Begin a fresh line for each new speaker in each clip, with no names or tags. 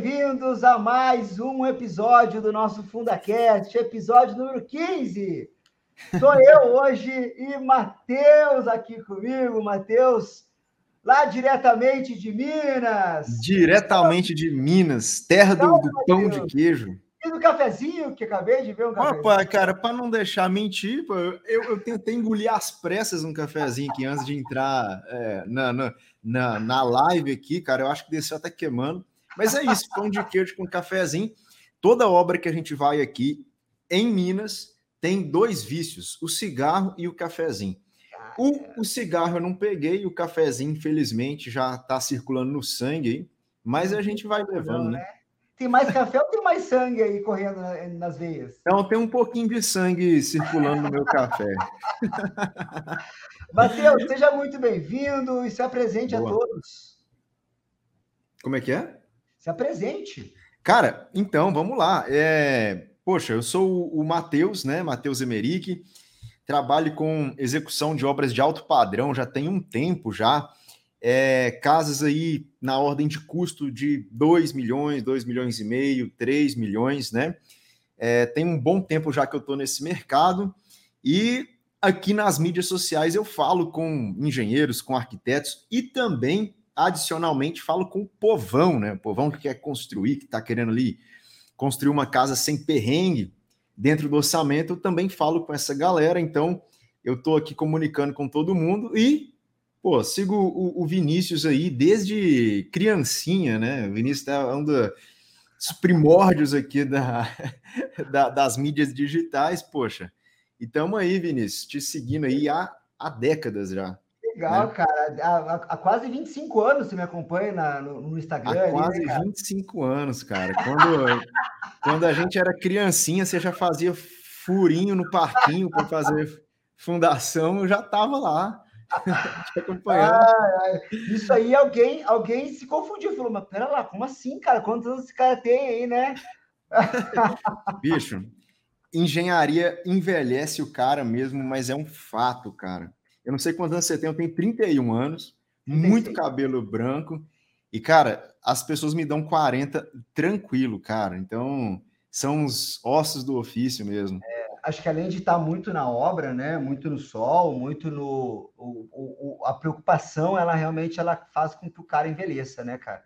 bem-vindos a mais um episódio do nosso FundaCast, episódio número 15. Sou eu hoje e Matheus aqui comigo, Matheus, lá diretamente de Minas.
Diretamente de Minas, terra do, do pão de queijo.
E do cafezinho, que acabei de ver um cafezinho.
Opa, cara, para não deixar mentir, eu, eu tentei engolir às pressas um cafezinho aqui antes de entrar é, na, na, na, na live aqui, cara. Eu acho que desceu até queimando. Mas é isso, pão de queijo com cafezinho. Toda obra que a gente vai aqui em Minas tem dois vícios: o cigarro e o cafezinho. O, o cigarro eu não peguei, o cafezinho, infelizmente, já está circulando no sangue aí, mas a gente vai levando, né?
Tem mais café ou tem mais sangue aí correndo nas veias?
Então, tem um pouquinho de sangue circulando no meu café.
Matheus, seja muito bem-vindo e se apresente Boa. a todos.
Como é que é?
Se apresente.
Cara, então, vamos lá. É... Poxa, eu sou o Matheus, né? Matheus Emerick. Trabalho com execução de obras de alto padrão já tem um tempo já é, casas aí na ordem de custo de 2 milhões, 2 milhões e meio, 3 milhões, né? É, tem um bom tempo já que eu estou nesse mercado e aqui nas mídias sociais eu falo com engenheiros, com arquitetos e também, adicionalmente, falo com o povão, né? O povão que quer construir, que está querendo ali construir uma casa sem perrengue dentro do orçamento, eu também falo com essa galera, então eu estou aqui comunicando com todo mundo e Pô, sigo o, o, Vinícius aí desde criancinha, né? O Vinícius é um dos primórdios aqui da, da, das mídias digitais, poxa. E estamos aí, Vinícius, te seguindo aí há, há décadas já.
Legal, né? cara. Há, há, quase 25 anos você me acompanha na, no, no, Instagram.
Há quase ali, né, 25 anos, cara. Quando, quando a gente era criancinha, você já fazia furinho no parquinho para fazer fundação, eu já estava lá
te acompanhando. Ah, isso aí, alguém, alguém se confundiu. Falou, mas pera lá, como assim, cara? Quantos anos esse cara tem aí, né?
Bicho, engenharia envelhece o cara mesmo, mas é um fato, cara. Eu não sei quantos anos você tem, eu tenho 31 anos, muito cabelo branco. E, cara, as pessoas me dão 40 tranquilo, cara. Então, são os ossos do ofício mesmo.
É, acho que além de estar muito na obra, né, muito no sol, muito no o, o, a preocupação, ela realmente ela faz com que o cara envelheça, né, cara?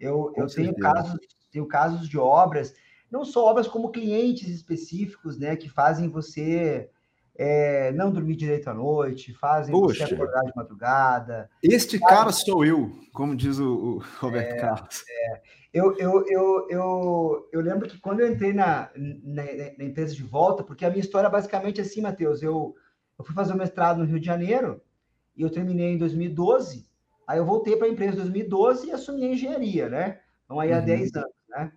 Eu, eu tenho casos tenho casos de obras, não só obras como clientes específicos, né, que fazem você é, não dormir direito à noite, fazem Poxa. você acordar de madrugada.
Este cara sou eu, como diz o, o Roberto é, Carlos. É.
Eu, eu, eu, eu, eu lembro que quando eu entrei na, na, na, empresa de volta, porque a minha história é basicamente assim, Matheus, eu, eu fui fazer o mestrado no Rio de Janeiro e eu terminei em 2012, aí eu voltei para a empresa em 2012 e assumi a engenharia, né? Então aí há uhum. 10 anos, né?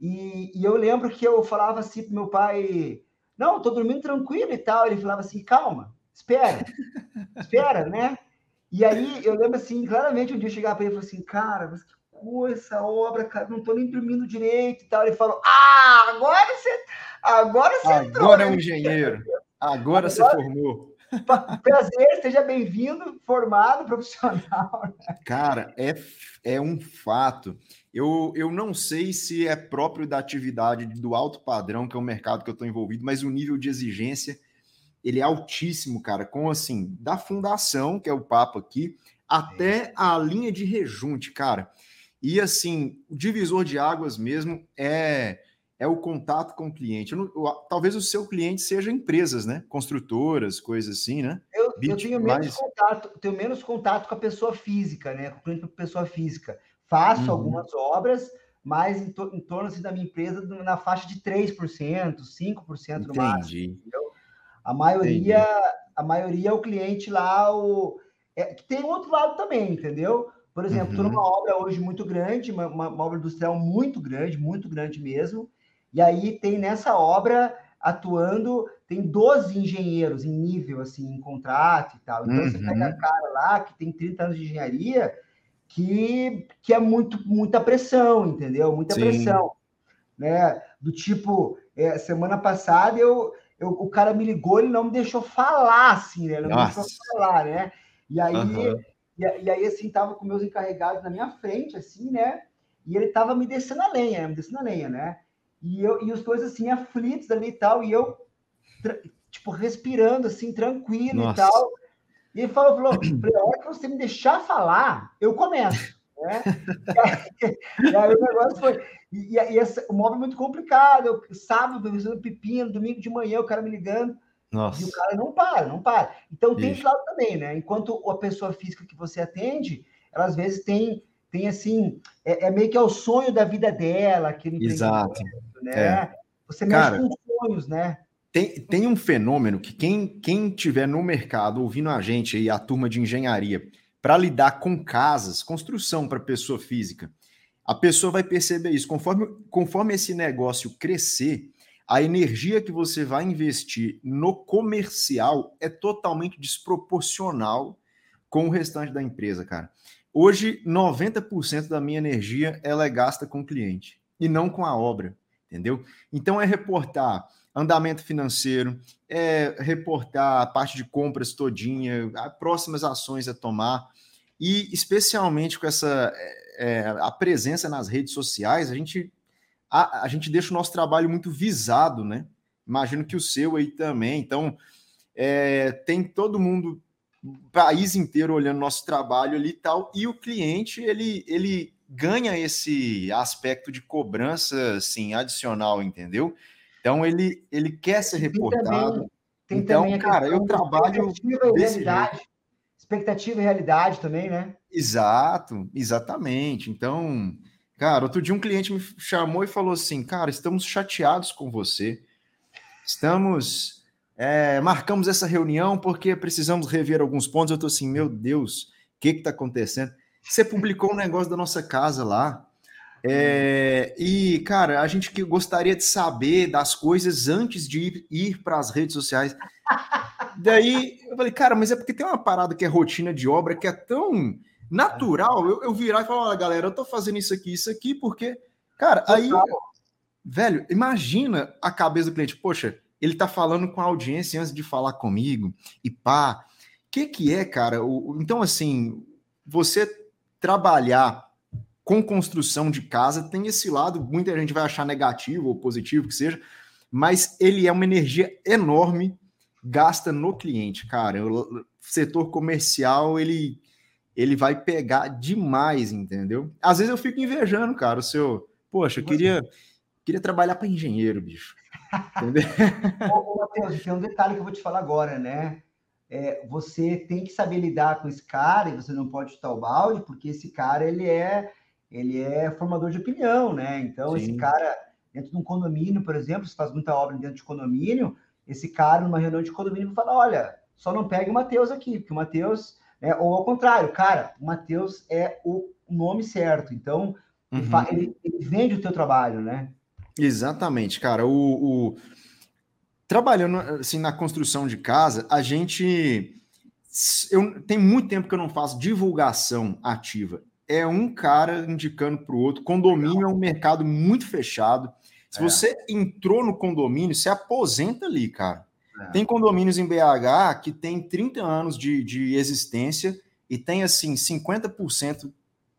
E, e eu lembro que eu falava assim para meu pai, não, tô dormindo tranquilo e tal. Ele falava assim, calma, espera, espera, né? E aí eu lembro assim, claramente um dia eu chegava para ele e falei assim, cara, mas que coisa essa obra, cara, não tô nem dormindo direito e tal. Ele falou, ah, agora você, agora você
agora entrou, é um engenheiro, agora, agora você formou.
Prazer, seja bem-vindo, formado, profissional.
Né? Cara, é, é um fato. Eu, eu não sei se é próprio da atividade do alto padrão, que é o mercado que eu estou envolvido, mas o nível de exigência ele é altíssimo, cara. Com assim, da fundação, que é o papo aqui, até a linha de rejunte, cara. E assim, o divisor de águas mesmo é é o contato com o cliente. Não, talvez o seu cliente seja empresas, né? Construtoras, coisas assim, né?
Eu, eu tenho menos contato, tenho menos contato com a pessoa física, né? Com o cliente com a pessoa física. Faço uhum. algumas obras, mas em, to, em torno assim, da minha empresa na faixa de 3%, 5% no máximo. Entendeu? A maioria, Entendi. a maioria é o cliente lá, o, é, que tem um outro lado também, entendeu? Por exemplo, estou uhum. numa obra hoje muito grande, uma, uma, obra industrial muito grande, muito grande mesmo, e aí tem nessa obra atuando, tem 12 engenheiros em nível, assim, em contrato e tal. Então, uhum. você pega a uhum. cara lá, que tem 30 anos de engenharia, que, que é muito, muita pressão, entendeu? Muita Sim. pressão. Né? Do tipo, é, semana passada eu, eu, o cara me ligou, ele não me deixou falar, assim, né? Ele não Nossa. me deixou falar, né? E aí, uhum. e, e, aí, assim, tava com meus encarregados na minha frente, assim, né? e ele tava me descendo a lenha, me descendo a lenha, né? E, eu, e os dois, assim, aflitos ali e tal, e eu, tipo, respirando, assim, tranquilo Nossa. e tal. E ele falou, falou, a hora que você me deixar falar, eu começo. Né? e, aí, o negócio foi. E, e, e esse, o móvel é muito complicado. Eu, sábado, eu pepino, domingo de manhã, o cara me ligando. Nossa. E o cara não para, não para. Então tem esse lado também, né? Enquanto a pessoa física que você atende, ela às vezes tem, tem assim, é, é meio que é o sonho da vida dela, aquele
Exato.
né? É. Você mexe cara, com sonhos, né?
Tem, tem um fenômeno que quem, quem tiver no mercado ouvindo a gente aí, a turma de engenharia, para lidar com casas, construção para pessoa física, a pessoa vai perceber isso. Conforme, conforme esse negócio crescer, a energia que você vai investir no comercial é totalmente desproporcional com o restante da empresa, cara. Hoje, 90% da minha energia ela é gasta com o cliente e não com a obra, entendeu? Então é reportar andamento financeiro, é reportar a parte de compras todinha, próximas ações a tomar, e especialmente com essa é, é, a presença nas redes sociais, a gente, a, a, gente deixa o nosso trabalho muito visado, né? Imagino que o seu aí também. Então, é, tem todo mundo, país inteiro olhando nosso trabalho ali e tal, e o cliente, ele, ele ganha esse aspecto de cobrança, assim, adicional, entendeu? Então ele, ele quer ser reportado. Tem então, também cara, eu trabalho
desse realidade. Jeito. Expectativa e realidade também, né?
Exato, exatamente. Então, cara, outro dia um cliente me chamou e falou assim: cara, estamos chateados com você. Estamos. É, marcamos essa reunião porque precisamos rever alguns pontos. Eu tô assim, meu Deus, o que que tá acontecendo? Você publicou um negócio da nossa casa lá. É, e, cara, a gente que gostaria de saber das coisas antes de ir, ir para as redes sociais. Daí eu falei, cara, mas é porque tem uma parada que é rotina de obra que é tão natural. Eu, eu virar e falar, olha, galera, eu tô fazendo isso aqui, isso aqui, porque, cara, aí, velho, imagina a cabeça do cliente, poxa, ele tá falando com a audiência antes de falar comigo, e pá. O que, que é, cara? O, então, assim, você trabalhar com construção de casa tem esse lado, muita gente vai achar negativo ou positivo que seja, mas ele é uma energia enorme gasta no cliente, cara. O setor comercial, ele ele vai pegar demais, entendeu? Às vezes eu fico invejando, cara, o seu, poxa, eu queria queria trabalhar para engenheiro, bicho.
Entendeu? Ô, Matheus, tem um detalhe que eu vou te falar agora, né? É, você tem que saber lidar com esse cara e você não pode chutar o balde, porque esse cara ele é ele é formador de opinião, né? Então, Sim. esse cara, dentro de um condomínio, por exemplo, se faz muita obra dentro de condomínio, esse cara, numa reunião de condomínio, fala: olha, só não pegue o Matheus aqui, porque o Matheus, né, ou ao contrário, cara, o Matheus é o nome certo. Então, uhum. ele, ele, vende o teu trabalho, né?
Exatamente, cara. O, o, Trabalhando assim na construção de casa, a gente. Eu, tem muito tempo que eu não faço divulgação ativa é um cara indicando para o outro. Condomínio é um mercado muito fechado. Se é. você entrou no condomínio, você aposenta ali, cara. É. Tem condomínios em BH que tem 30 anos de, de existência e tem, assim, 50%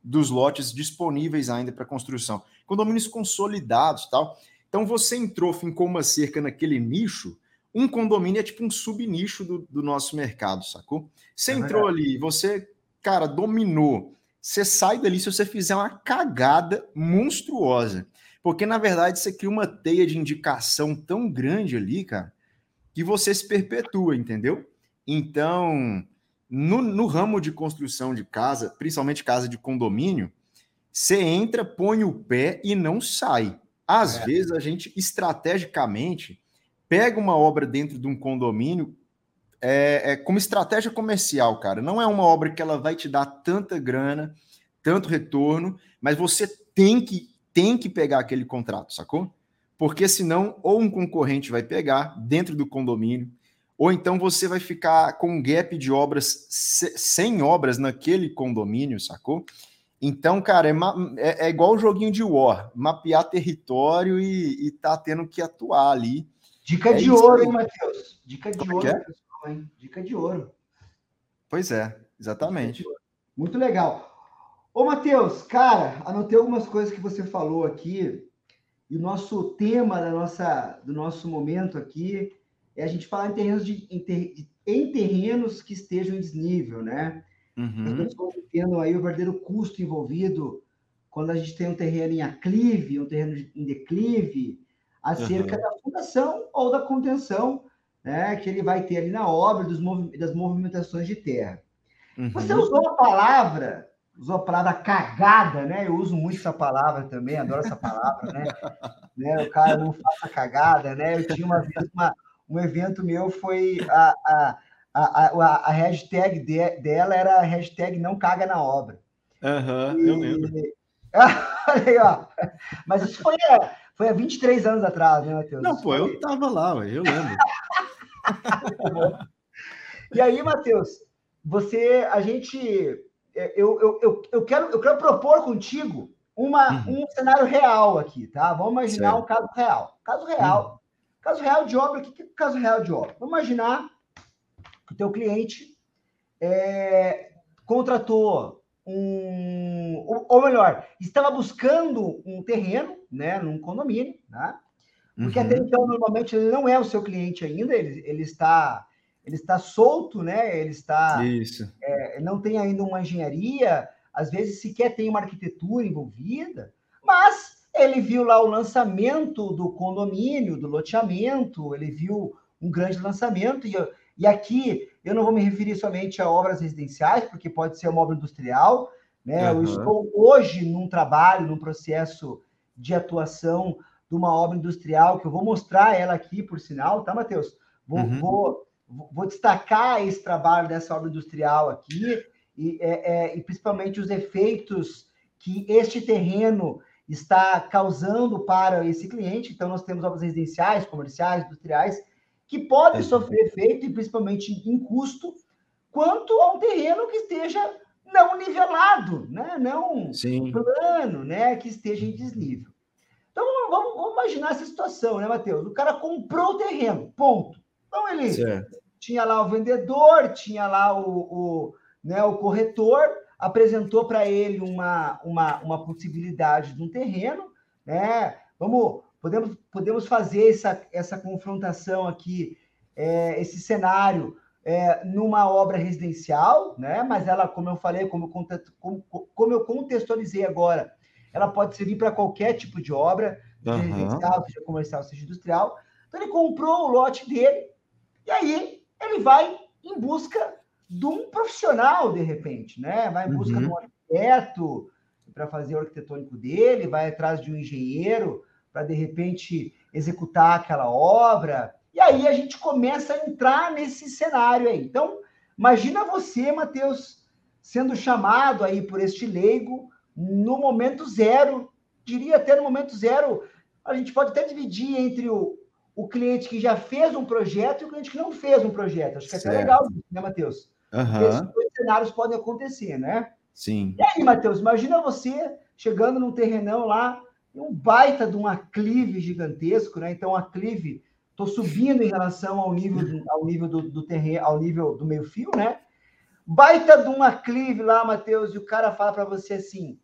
dos lotes disponíveis ainda para construção. Condomínios consolidados tal. Então, você entrou, fincou uma cerca naquele nicho, um condomínio é tipo um subnicho do, do nosso mercado, sacou? Você é entrou ali, você, cara, dominou você sai dali se você fizer uma cagada monstruosa. Porque, na verdade, você cria uma teia de indicação tão grande ali, cara, que você se perpetua, entendeu? Então, no, no ramo de construção de casa, principalmente casa de condomínio, você entra, põe o pé e não sai. Às é. vezes, a gente, estrategicamente, pega uma obra dentro de um condomínio é, é, como estratégia comercial, cara. Não é uma obra que ela vai te dar tanta grana, tanto retorno, mas você tem que tem que pegar aquele contrato, sacou? Porque senão ou um concorrente vai pegar dentro do condomínio, ou então você vai ficar com um gap de obras sem obras naquele condomínio, sacou? Então, cara, é, é, é, igual o joguinho de War, mapear território e, e tá tendo que atuar ali.
Dica é de ouro, hein, Matheus? Dica de é ouro. Hein? Dica de ouro.
Pois é, exatamente.
Muito legal. Ô, Matheus, cara, anotei algumas coisas que você falou aqui. E o nosso tema da nossa, do nosso momento aqui é a gente falar em terrenos, de, em, ter, em terrenos que estejam em desnível, né? Uhum. Nós estamos tendo aí o verdadeiro custo envolvido quando a gente tem um terreno em aclive, um terreno em declive, acerca uhum. da fundação ou da contenção, né, que ele vai ter ali na obra dos movi das movimentações de terra. Uhum. Você usou a palavra, usou a palavra cagada, né? Eu uso muito essa palavra também, adoro essa palavra, né? né? O cara não faça cagada, né? Eu tinha uma vez uma, um evento meu, foi a, a, a, a, a hashtag de, dela era a hashtag não caga na obra.
Aham, uhum, eu lembro.
Olha aí, ó. Mas isso foi, é, foi há 23 anos atrás, né, Matheus?
Não, pô, eu tava lá, eu lembro.
e aí, Matheus, você, a gente, é, eu, eu, eu, eu, quero, eu quero propor contigo uma, uhum. um cenário real aqui, tá? Vamos imaginar certo. um caso real. Caso real. Uhum. Caso real de obra, o que é caso real de obra? Vamos imaginar que o teu cliente é, contratou um, ou melhor, estava buscando um terreno, né, num condomínio, né? Porque uhum. até então normalmente ele não é o seu cliente ainda, ele, ele está ele está solto, né? Ele está
Isso.
É, não tem ainda uma engenharia, às vezes sequer tem uma arquitetura envolvida, mas ele viu lá o lançamento do condomínio, do loteamento, ele viu um grande lançamento e, e aqui eu não vou me referir somente a obras residenciais, porque pode ser uma obra industrial. Né? Uhum. Eu estou hoje num trabalho, num processo de atuação de uma obra industrial, que eu vou mostrar ela aqui, por sinal, tá, Matheus? Vou, uhum. vou, vou destacar esse trabalho dessa obra industrial aqui, e, é, é, e principalmente os efeitos que este terreno está causando para esse cliente. Então, nós temos obras residenciais, comerciais, industriais, que podem é. sofrer efeito, e principalmente em custo, quanto a um terreno que esteja não nivelado, né? não Sim. plano, né? que esteja em desnível. Então, vamos, vamos, imaginar essa situação, né, Matheus? O cara comprou o terreno, ponto. Então, ele certo. tinha lá o vendedor, tinha lá o, o, né, o corretor, apresentou para ele uma, uma, uma possibilidade de um terreno, né? Vamos, podemos, podemos fazer essa, essa confrontação aqui, é, esse cenário é, numa obra residencial, né? Mas ela, como eu falei, como, como, como eu contextualizei agora, ela pode servir para qualquer tipo de obra, seja uhum. residencial, seja comercial, seja industrial. Então ele comprou o lote dele e aí ele vai em busca de um profissional, de repente, né? Vai em busca uhum. de um arquiteto para fazer o arquitetônico dele, vai atrás de um engenheiro para de repente executar aquela obra. E aí a gente começa a entrar nesse cenário aí. Então, imagina você, Matheus, sendo chamado aí por este leigo no momento zero, diria até no momento zero, a gente pode até dividir entre o, o cliente que já fez um projeto e o cliente que não fez um projeto. Acho que é até legal, né, Matheus?
Uhum.
Esses dois cenários podem acontecer, né?
Sim.
E aí, Matheus, imagina você chegando num terrenão lá, um baita de um aclive gigantesco, né? Então, aclive, estou subindo em relação ao nível, ao nível do, do terreno, ao nível do meio-fio, né? Baita de um aclive lá, Matheus, e o cara fala para você assim: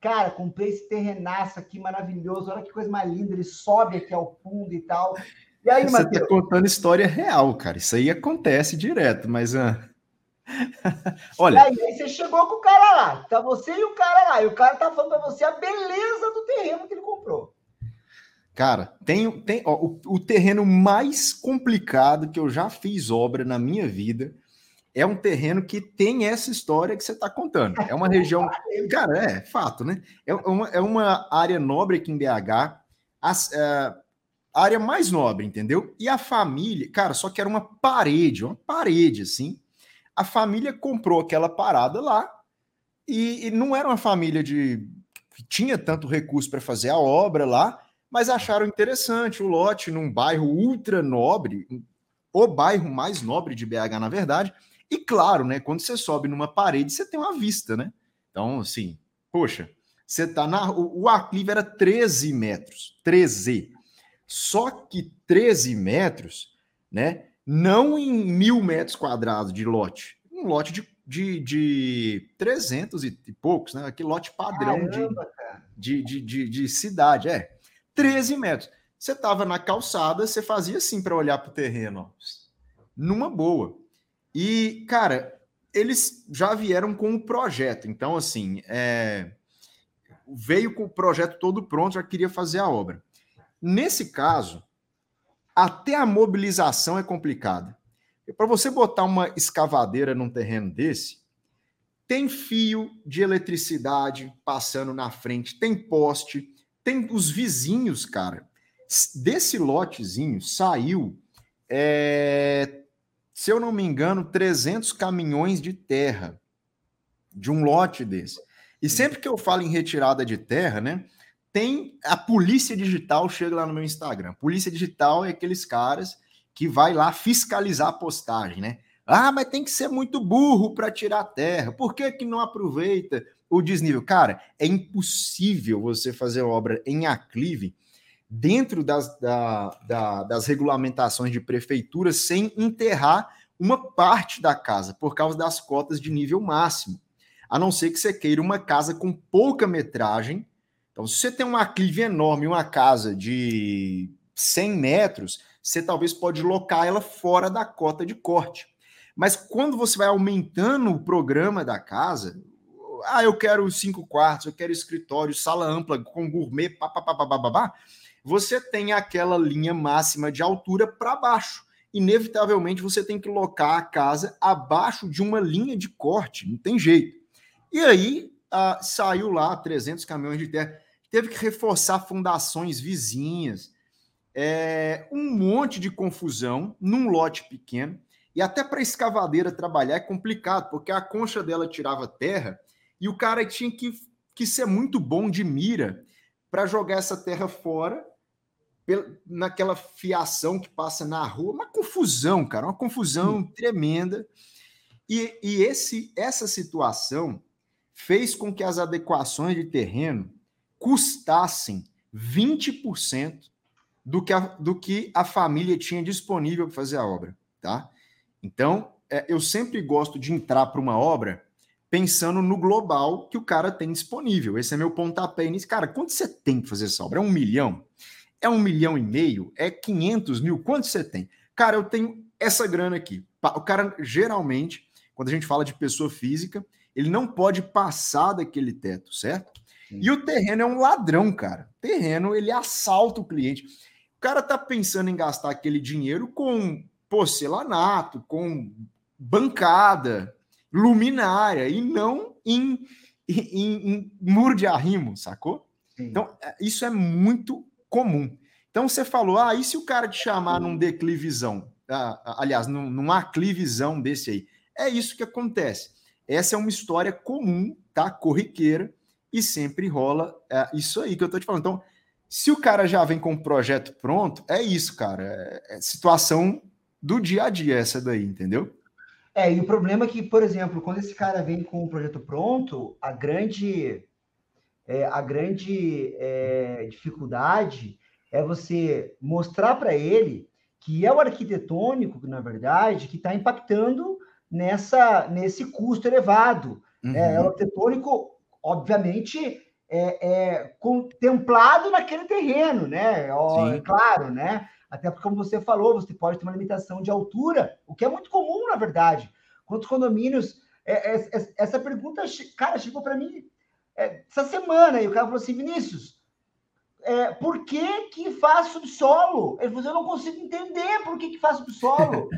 Cara, comprei esse terrenaço aqui maravilhoso, olha que coisa mais linda, ele sobe aqui ao fundo e tal. E aí,
Você está contando história real, cara. Isso aí acontece direto, mas. Uh...
Olha. E aí, aí, você chegou com o cara lá, tá você e o cara lá, e o cara tá falando para você a beleza do terreno que ele comprou.
Cara, tem, tem ó, o, o, terreno mais complicado que eu já fiz obra na minha vida é um terreno que tem essa história que você está contando. É uma região. cara, é fato, né? É uma, é uma área nobre aqui em BH, a, é, a área mais nobre, entendeu? E a família, cara, só que era uma parede, uma parede assim a família comprou aquela parada lá e, e não era uma família de que tinha tanto recurso para fazer a obra lá, mas acharam interessante o lote num bairro ultra nobre, o bairro mais nobre de BH, na verdade. E claro, né, quando você sobe numa parede, você tem uma vista, né? Então, assim, poxa, você tá na. O, o aclive era 13 metros. 13. Só que 13 metros, né? Não em mil metros quadrados de lote, um lote de de, de 300 e poucos, né? Aquele lote padrão Caramba, de, de, de, de, cidade. É, 13 metros. Você estava na calçada, você fazia assim para olhar para o terreno, ó, numa boa. E, cara, eles já vieram com o um projeto. Então, assim, é, veio com o projeto todo pronto, já queria fazer a obra. Nesse caso, até a mobilização é complicada. Para você botar uma escavadeira num terreno desse, tem fio de eletricidade passando na frente, tem poste, tem os vizinhos, cara. Desse lotezinho saiu, é, se eu não me engano, 300 caminhões de terra de um lote desse. E sempre que eu falo em retirada de terra, né? Tem a polícia digital chega lá no meu Instagram. Polícia digital é aqueles caras que vai lá fiscalizar a postagem, né? Ah, mas tem que ser muito burro para tirar terra. Por que, que não aproveita o desnível? Cara, é impossível você fazer obra em aclive dentro das, da, da, das regulamentações de prefeitura sem enterrar uma parte da casa por causa das cotas de nível máximo a não ser que você queira uma casa com pouca metragem. Então, se você tem um aclive enorme, uma casa de 100 metros, você talvez pode locar ela fora da cota de corte. Mas quando você vai aumentando o programa da casa, ah, eu quero cinco quartos, eu quero escritório, sala ampla com gourmet, papapá, você tem aquela linha máxima de altura para baixo. Inevitavelmente você tem que locar a casa abaixo de uma linha de corte, não tem jeito. E aí ah, saiu lá 300 caminhões de terra, teve que reforçar fundações vizinhas, é, um monte de confusão num lote pequeno. E até para escavadeira trabalhar é complicado, porque a concha dela tirava terra e o cara tinha que, que ser muito bom de mira para jogar essa terra fora naquela fiação que passa na rua, uma confusão, cara, uma confusão tremenda. E, e esse, essa situação fez com que as adequações de terreno custassem 20% do que, a, do que a família tinha disponível para fazer a obra, tá? Então, é, eu sempre gosto de entrar para uma obra pensando no global que o cara tem disponível. Esse é meu pontapé inicial. Cara, quanto você tem para fazer essa obra? É um milhão? É um milhão e meio? É 500 mil? Quanto você tem? Cara, eu tenho essa grana aqui. O cara, geralmente, quando a gente fala de pessoa física, ele não pode passar daquele teto, certo? E o terreno é um ladrão, cara. O terreno, ele assalta o cliente. O cara tá pensando em gastar aquele dinheiro com porcelanato, com bancada, luminária, e não em, em, em muro de arrimo, sacou? Sim. Então, é, isso é muito comum. Então, você falou, ah, e se o cara te chamar num declivizão? Ah, aliás, num, num aclivizão desse aí? É isso que acontece. Essa é uma história comum, tá? Corriqueira, e sempre rola é, isso aí que eu tô te falando. Então, se o cara já vem com o projeto pronto, é isso, cara. É, é situação do dia a dia, essa daí, entendeu?
É, e o problema é que, por exemplo, quando esse cara vem com o projeto pronto, a grande, é, a grande é, dificuldade é você mostrar para ele que é o arquitetônico, na verdade, que está impactando nessa nesse custo elevado. Uhum. É, o arquitetônico, obviamente, é, é, contemplado naquele terreno, né? É claro, né? Até porque, como você falou, você pode ter uma limitação de altura, o que é muito comum, na verdade. Quantos condomínios. É, é, é essa pergunta, cara, chegou para mim essa semana, e o cara falou assim: Vinícius, é, por que que faz subsolo? Ele falou, eu não consigo entender por que que faz subsolo.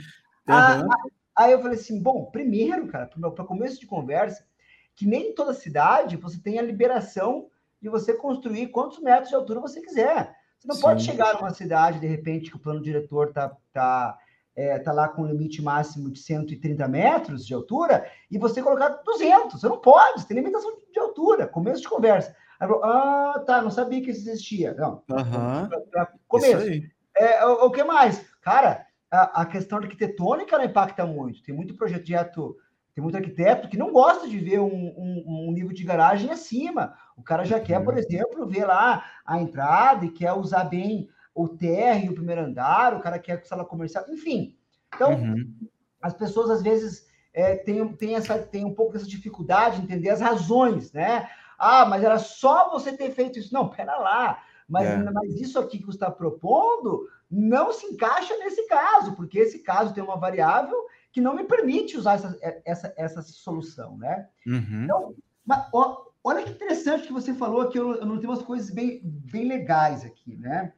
uhum. Aí eu falei assim, bom, primeiro, cara, para começo de conversa, que nem em toda cidade você tem a liberação de você construir quantos metros de altura você quiser. Você não Sim. pode chegar numa cidade, de repente, que o plano diretor tá, tá, é, tá lá com um limite máximo de 130 metros de altura e você colocar 200. Você não pode, você tem limitação de altura. Começo de conversa. Aí falou, ah, tá, não sabia que isso existia. Não,
uhum.
pra, pra começo. É, o, o que mais? Cara, a, a questão arquitetônica não impacta muito. Tem muito projeto, tem muito arquiteto que não gosta de ver um, um, um nível de garagem acima. O cara já quer, por uhum. exemplo, ver lá a entrada e quer usar bem o térreo, o primeiro andar, o cara quer sala comercial, enfim. Então, uhum. as pessoas às vezes é, tem, tem, essa, tem um pouco dessa dificuldade de entender as razões, né? Ah, mas era só você ter feito isso. Não, pera lá. Mas, é. mas isso aqui que você está propondo não se encaixa nesse caso, porque esse caso tem uma variável que não me permite usar essa, essa, essa solução, né? Uhum. Então, mas, ó, olha que interessante que você falou que eu, eu não tenho umas coisas bem, bem legais aqui, né?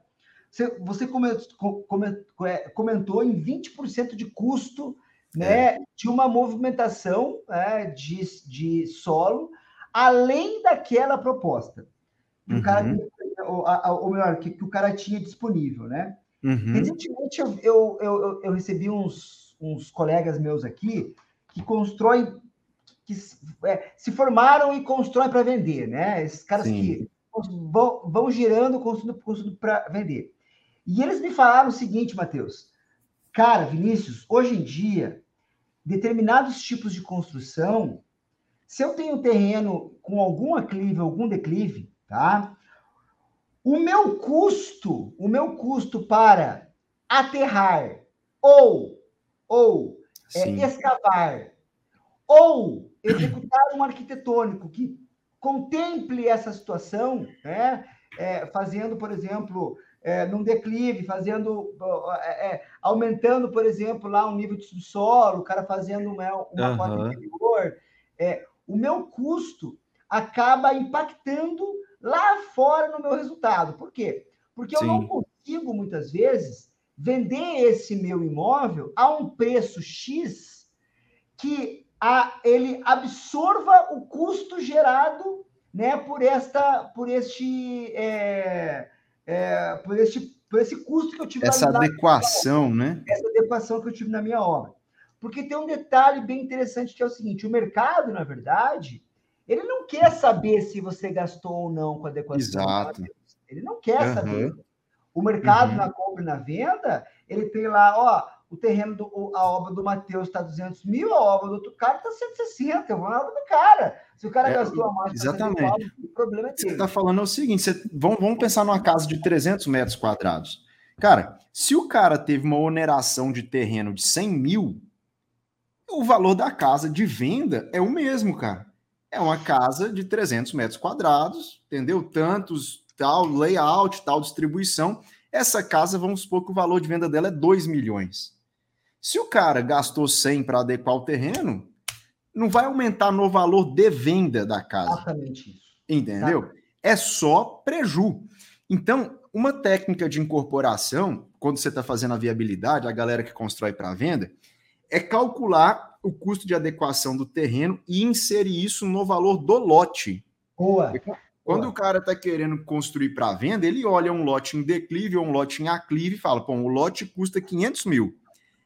Você, você comentou, comentou em 20% de custo né, é. de uma movimentação né, de, de solo, além daquela proposta. Que uhum. o cara, uhum. ou, ou melhor, que, que, o cara tinha disponível, né? Uhum. Recentemente eu, eu, eu, eu, recebi uns, uns colegas meus aqui que constroem, que é, se formaram e constroem para vender, né? Esses caras Sim. que vão, vão girando, construindo, construindo para vender. E eles me falaram o seguinte, Matheus. Cara, Vinícius, hoje em dia, determinados tipos de construção, se eu tenho terreno com algum aclive, algum declive, tá? O meu custo, o meu custo para aterrar ou ou é, escavar ou executar um arquitetônico que contemple essa situação, né? É, fazendo, por exemplo, é, num declive, fazendo, é, é, aumentando, por exemplo, lá um nível de subsolo, o cara fazendo uma, uma uhum. interior, é, o meu custo acaba impactando lá fora no meu resultado. Por quê? Porque Sim. eu não consigo, muitas vezes, vender esse meu imóvel a um preço X que a, ele absorva o custo gerado né, por, esta, por este... É, é, por, esse, por esse custo que eu tive
essa adequação, né?
Essa adequação que eu tive na minha obra. Porque tem um detalhe bem interessante que é o seguinte: o mercado, na verdade, ele não quer saber se você gastou ou não com adequação.
Exato.
Ele não quer uhum. saber. O mercado uhum. na compra e na venda, ele tem lá, ó, o terreno, do, a obra do Matheus está 200 mil, a obra do outro cara está 160, eu vou na obra do cara. Se o cara é, gastou a mais,
exatamente. o problema é dele. Você está falando é o seguinte: você, vamos, vamos pensar numa casa de 300 metros quadrados. Cara, se o cara teve uma oneração de terreno de 100 mil, o valor da casa de venda é o mesmo, cara. É uma casa de 300 metros quadrados, entendeu? Tantos, tal layout, tal distribuição. Essa casa, vamos supor que o valor de venda dela é 2 milhões. Se o cara gastou 100 para adequar o terreno, não vai aumentar no valor de venda da casa.
Exatamente isso.
Entendeu? Tá. É só preju. Então, uma técnica de incorporação, quando você está fazendo a viabilidade, a galera que constrói para venda, é calcular o custo de adequação do terreno e inserir isso no valor do lote.
Boa.
Quando o cara está querendo construir para venda, ele olha um lote em declive ou um lote em aclive e fala: pô, o lote custa 500 mil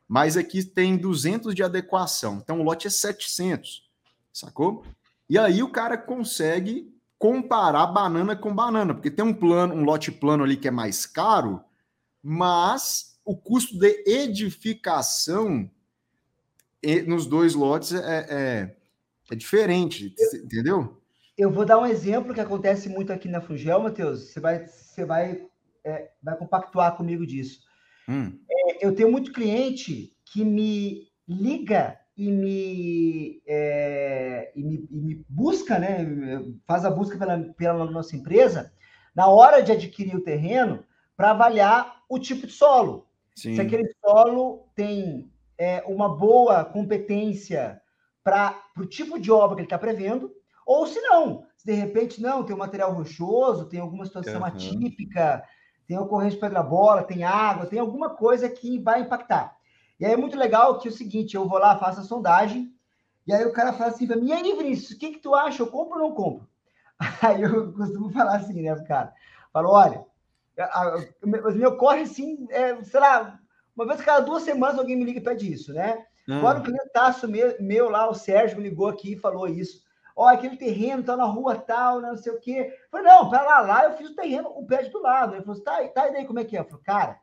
mas aqui tem 200 de adequação. Então o lote é 700, sacou? E aí o cara consegue comparar banana com banana, porque tem um plano, um lote plano ali que é mais caro, mas o custo de edificação nos dois lotes é, é, é diferente, entendeu?
Eu vou dar um exemplo que acontece muito aqui na Fugel, Matheus. Você vai, você vai, é, vai compactuar comigo disso. Hum. É, eu tenho muito cliente que me liga e me, é, e me, e me, busca, né? Faz a busca pela, pela nossa empresa na hora de adquirir o terreno para avaliar o tipo de solo. Sim. Se aquele solo tem é, uma boa competência para o tipo de obra que ele está prevendo, ou se não, se de repente não, tem um material rochoso, tem alguma situação uhum. atípica, tem ocorrência de pedra-bola, tem água, tem alguma coisa que vai impactar. E aí é muito legal que é o seguinte, eu vou lá, faço a sondagem, e aí o cara fala assim para mim, e aí, Vinícius, o que, que tu acha? Eu compro ou não compro? Aí eu costumo falar assim, né, cara? Falo, olha, me ocorre assim, é, sei lá, uma vez cada duas semanas alguém me liga e pede isso, né? Hum. Agora o clientaço meu, meu lá, o Sérgio, me ligou aqui e falou isso ó, aquele terreno tá na rua tal, não sei o quê. Eu falei, não, para lá, lá eu fiz o terreno, o prédio do lado. Ele falou, tá, tá, e daí como é que é? Eu falei, cara,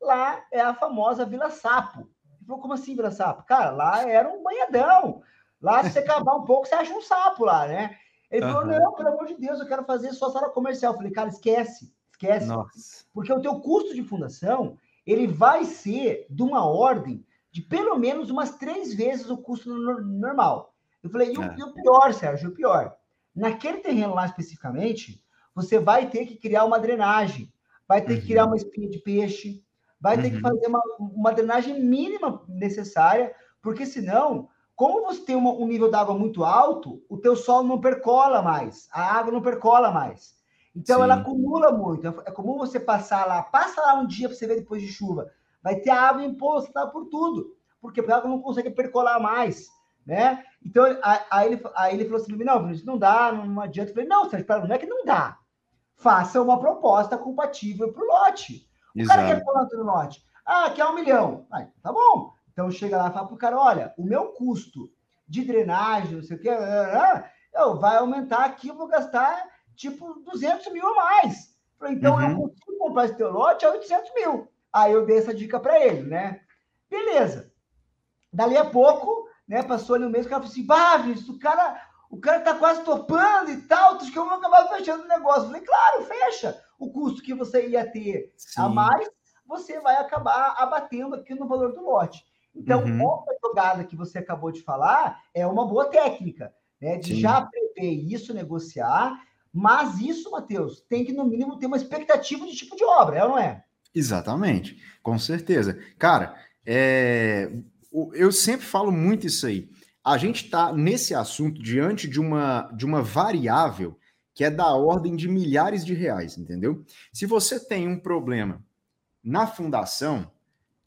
lá é a famosa Vila Sapo. Ele falou, como assim Vila Sapo? Cara, lá era um banhadão. Lá, se você cavar um pouco, você acha um sapo lá, né? Ele uhum. falou, não, pelo amor de Deus, eu quero fazer sua sala comercial. Eu falei, cara, esquece, esquece. Nossa. Porque o teu custo de fundação, ele vai ser de uma ordem de pelo menos umas três vezes o custo normal. Eu falei, e o, é. e o pior, Sérgio, o pior. Naquele terreno lá especificamente, você vai ter que criar uma drenagem, vai ter uhum. que criar uhum. uma espinha de peixe, vai uhum. ter que uhum. fazer uma, uma drenagem mínima necessária, porque senão, como você tem uma, um nível d'água muito alto, o teu solo não percola mais, a água não percola mais. Então Sim. ela acumula muito. É comum você passar lá, passa lá um dia para você ver depois de chuva. Vai ter água imposta por tudo, porque a água não consegue percolar mais, né? Então aí ele, aí ele falou assim: não, Vinícius, não dá, não adianta. Eu falei, não, Sérgio, não é que não dá. Faça uma proposta compatível para o lote. O Exato. cara quer quanto no lote? Ah, quer um milhão. Ah, tá bom. Então chega lá e fala para o cara: olha, o meu custo de drenagem, não sei o que, eu, vai aumentar aqui, eu vou gastar tipo 200 mil a mais. Falei, então uhum. eu consigo comprar esse teu lote a 800 mil. Aí eu dei essa dica para ele, né? Beleza. Dali a pouco, né, passou ali um mês, o cara falou assim, Vinícius, o cara, o cara tá quase topando e tal, acho que eu vou acabar fechando o negócio. Falei, claro, fecha. O custo que você ia ter Sim. a mais, você vai acabar abatendo aqui no valor do lote. Então, uhum. outra jogada que você acabou de falar é uma boa técnica, né? De Sim. já prever isso, negociar mas isso, Matheus, tem que, no mínimo, ter uma expectativa de tipo de obra, é ou não é?
Exatamente, com certeza. Cara, é... eu sempre falo muito isso aí. A gente está nesse assunto diante de uma, de uma variável que é da ordem de milhares de reais, entendeu? Se você tem um problema na fundação,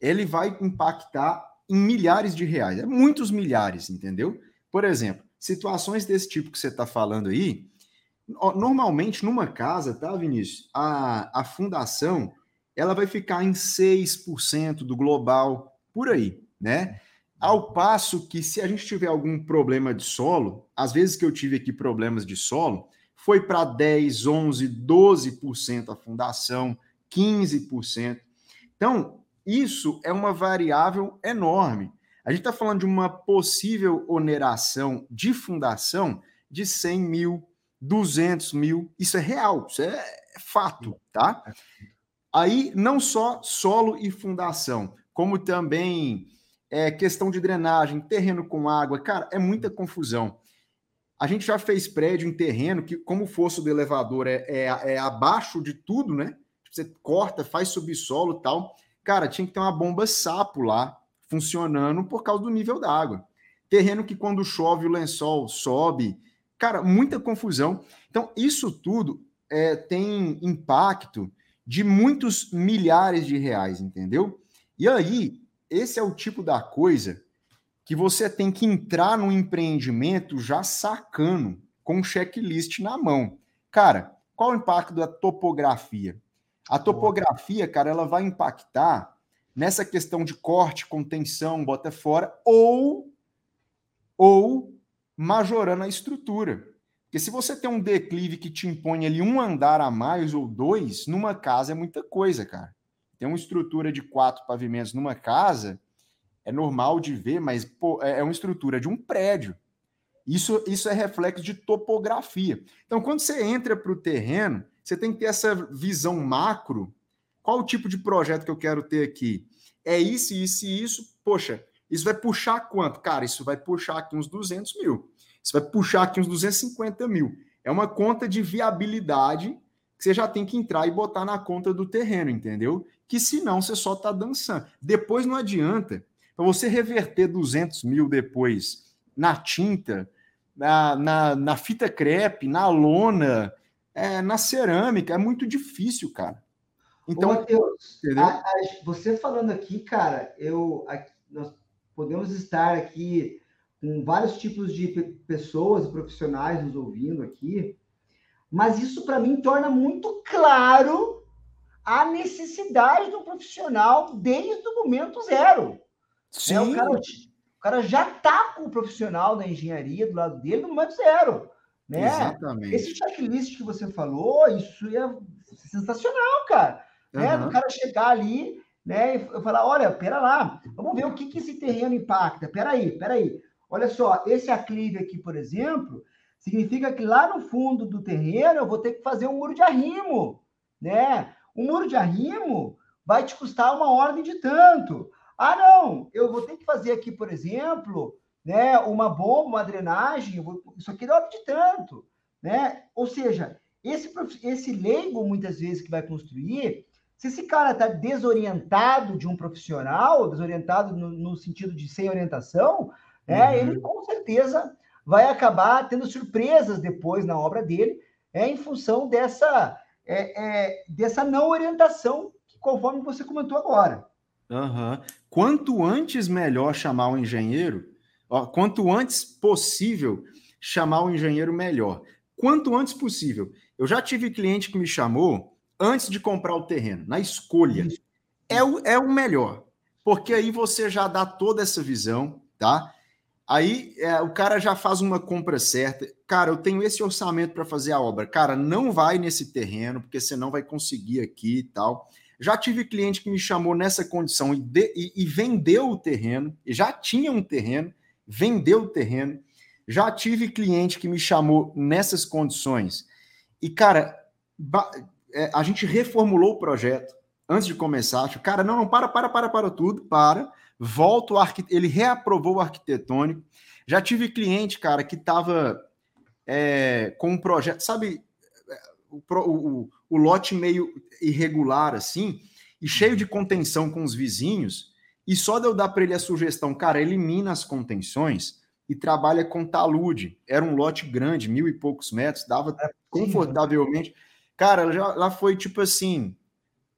ele vai impactar em milhares de reais, é muitos milhares, entendeu? Por exemplo, situações desse tipo que você está falando aí, Normalmente, numa casa, tá, Vinícius? A, a fundação ela vai ficar em 6% do global, por aí, né? Ao passo que, se a gente tiver algum problema de solo, às vezes que eu tive aqui problemas de solo, foi para 10, 11, 12% a fundação, 15%. Então, isso é uma variável enorme. A gente está falando de uma possível oneração de fundação de 100 mil, 200 mil, isso é real, isso é fato, tá? Aí, não só solo e fundação, como também é, questão de drenagem, terreno com água, cara, é muita confusão. A gente já fez prédio em terreno que, como o fosso do elevador é, é, é abaixo de tudo, né? Você corta, faz subsolo tal. Cara, tinha que ter uma bomba sapo lá funcionando por causa do nível da água. Terreno que, quando chove, o lençol sobe, Cara, muita confusão. Então, isso tudo é, tem impacto de muitos milhares de reais, entendeu? E aí, esse é o tipo da coisa que você tem que entrar no empreendimento já sacando, com um checklist na mão. Cara, qual o impacto da topografia? A topografia, cara, ela vai impactar nessa questão de corte, contenção, bota fora, ou, ou majorando a estrutura. Porque se você tem um declive que te impõe ali um andar a mais ou dois, numa casa é muita coisa, cara. Tem uma estrutura de quatro pavimentos numa casa, é normal de ver, mas pô, é, é uma estrutura de um prédio. Isso, isso é reflexo de topografia. Então, quando você entra para o terreno, você tem que ter essa visão macro. Qual o tipo de projeto que eu quero ter aqui? É isso, isso e isso. Poxa, isso vai puxar quanto? Cara, isso vai puxar aqui uns 200 mil. Isso vai puxar aqui uns 250 mil. É uma conta de viabilidade que você já tem que entrar e botar na conta do terreno, entendeu? Que senão você só está dançando. Depois não adianta. Para você reverter 200 mil depois na tinta, na, na, na fita crepe, na lona, é, na cerâmica, é muito difícil, cara.
Então, Ô, Matheus, a, a, você falando aqui, cara, eu aqui, nós podemos estar aqui com vários tipos de pessoas e profissionais nos ouvindo aqui, mas isso para mim torna muito claro a necessidade do profissional desde o momento zero. Sim. É, o, cara, o cara já está com o profissional da engenharia do lado dele no momento zero. Né? Exatamente. Esse checklist que você falou, isso é sensacional, cara. Uhum. Né? Do cara chegar ali né? E falar, olha, pera lá, vamos ver o que, que esse terreno impacta. Pera aí, pera aí. Olha só, esse aclive aqui, por exemplo, significa que lá no fundo do terreno eu vou ter que fazer um muro de arrimo, né? Um muro de arrimo vai te custar uma ordem de tanto. Ah, não, eu vou ter que fazer aqui, por exemplo, né, uma bomba, uma drenagem, isso aqui dá de tanto, né? Ou seja, esse, esse leigo, muitas vezes, que vai construir, se esse cara está desorientado de um profissional, desorientado no, no sentido de sem orientação, né, uhum. ele com certeza vai acabar tendo surpresas depois na obra dele, é, em função dessa, é, é, dessa não orientação, que, conforme você comentou agora.
Uhum. Quanto antes melhor chamar o engenheiro, ó, quanto antes possível chamar o engenheiro melhor. Quanto antes possível. Eu já tive cliente que me chamou antes de comprar o terreno, na escolha. É o, é o melhor, porque aí você já dá toda essa visão, tá? Aí é, o cara já faz uma compra certa. Cara, eu tenho esse orçamento para fazer a obra. Cara, não vai nesse terreno, porque você não vai conseguir aqui e tal. Já tive cliente que me chamou nessa condição e, de, e, e vendeu o terreno, já tinha um terreno, vendeu o terreno. Já tive cliente que me chamou nessas condições. E, cara, é, a gente reformulou o projeto antes de começar. Cara, não, não, para, para, para, para tudo, para. Volta o arquiteto, ele reaprovou o arquitetônico. Já tive cliente, cara, que estava é, com um projeto, sabe, o, o, o, lote meio irregular assim, e cheio de contenção com os vizinhos, e só de eu dar para ele a sugestão, cara, elimina as contenções e trabalha com talude. Era um lote grande, mil e poucos metros, dava é confortavelmente. Cara, já, lá foi tipo assim,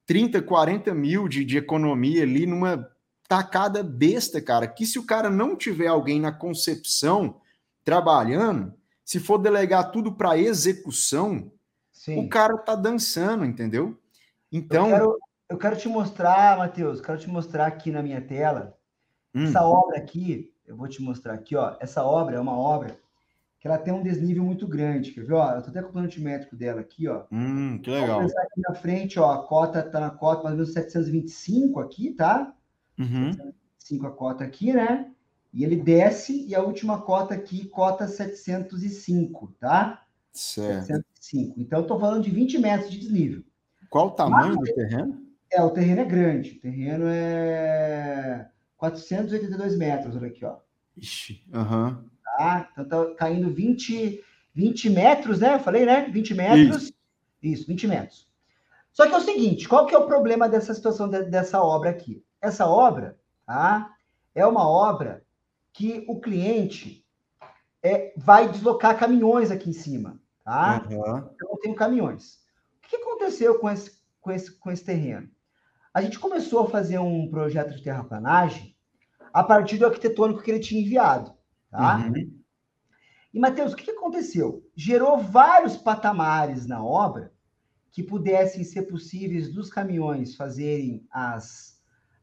30, 40 mil de, de economia ali numa tacada besta, cara. Que se o cara não tiver alguém na concepção trabalhando, se for delegar tudo para execução, Sim. o cara tá dançando, entendeu?
Então. Eu quero, eu quero te mostrar, Matheus, quero te mostrar aqui na minha tela. Hum. Essa obra aqui, eu vou te mostrar aqui, ó. Essa obra é uma obra que ela tem um desnível muito grande. Quer ver? Ó, eu tô até com o plano métrico dela aqui, ó.
Hum, que legal.
Aqui na frente, ó, a cota tá na cota mais ou menos 725 aqui, tá?
Uhum.
725 a cota aqui, né? E ele desce e a última cota aqui, cota 705, tá?
Certo.
705. Então, eu tô falando de 20 metros de desnível.
Qual o tamanho Mas, do terreno?
É, o terreno é grande. O terreno é 482 metros, olha aqui, ó.
Ixi, aham. Uhum.
Tá? Então tá caindo 20, 20 metros, né? Eu falei, né? 20 metros. Isso. Isso, 20 metros. Só que é o seguinte, qual que é o problema dessa situação de, dessa obra aqui? Essa obra, tá? É uma obra que o cliente é, vai deslocar caminhões aqui em cima, tá? Uhum. Eu tenho caminhões. O que aconteceu com esse, com, esse, com esse terreno? A gente começou a fazer um projeto de terraplanagem a partir do arquitetônico que ele tinha enviado. Tá? Uhum. E, Matheus, o que aconteceu? Gerou vários patamares na obra que pudessem ser possíveis dos caminhões fazerem as,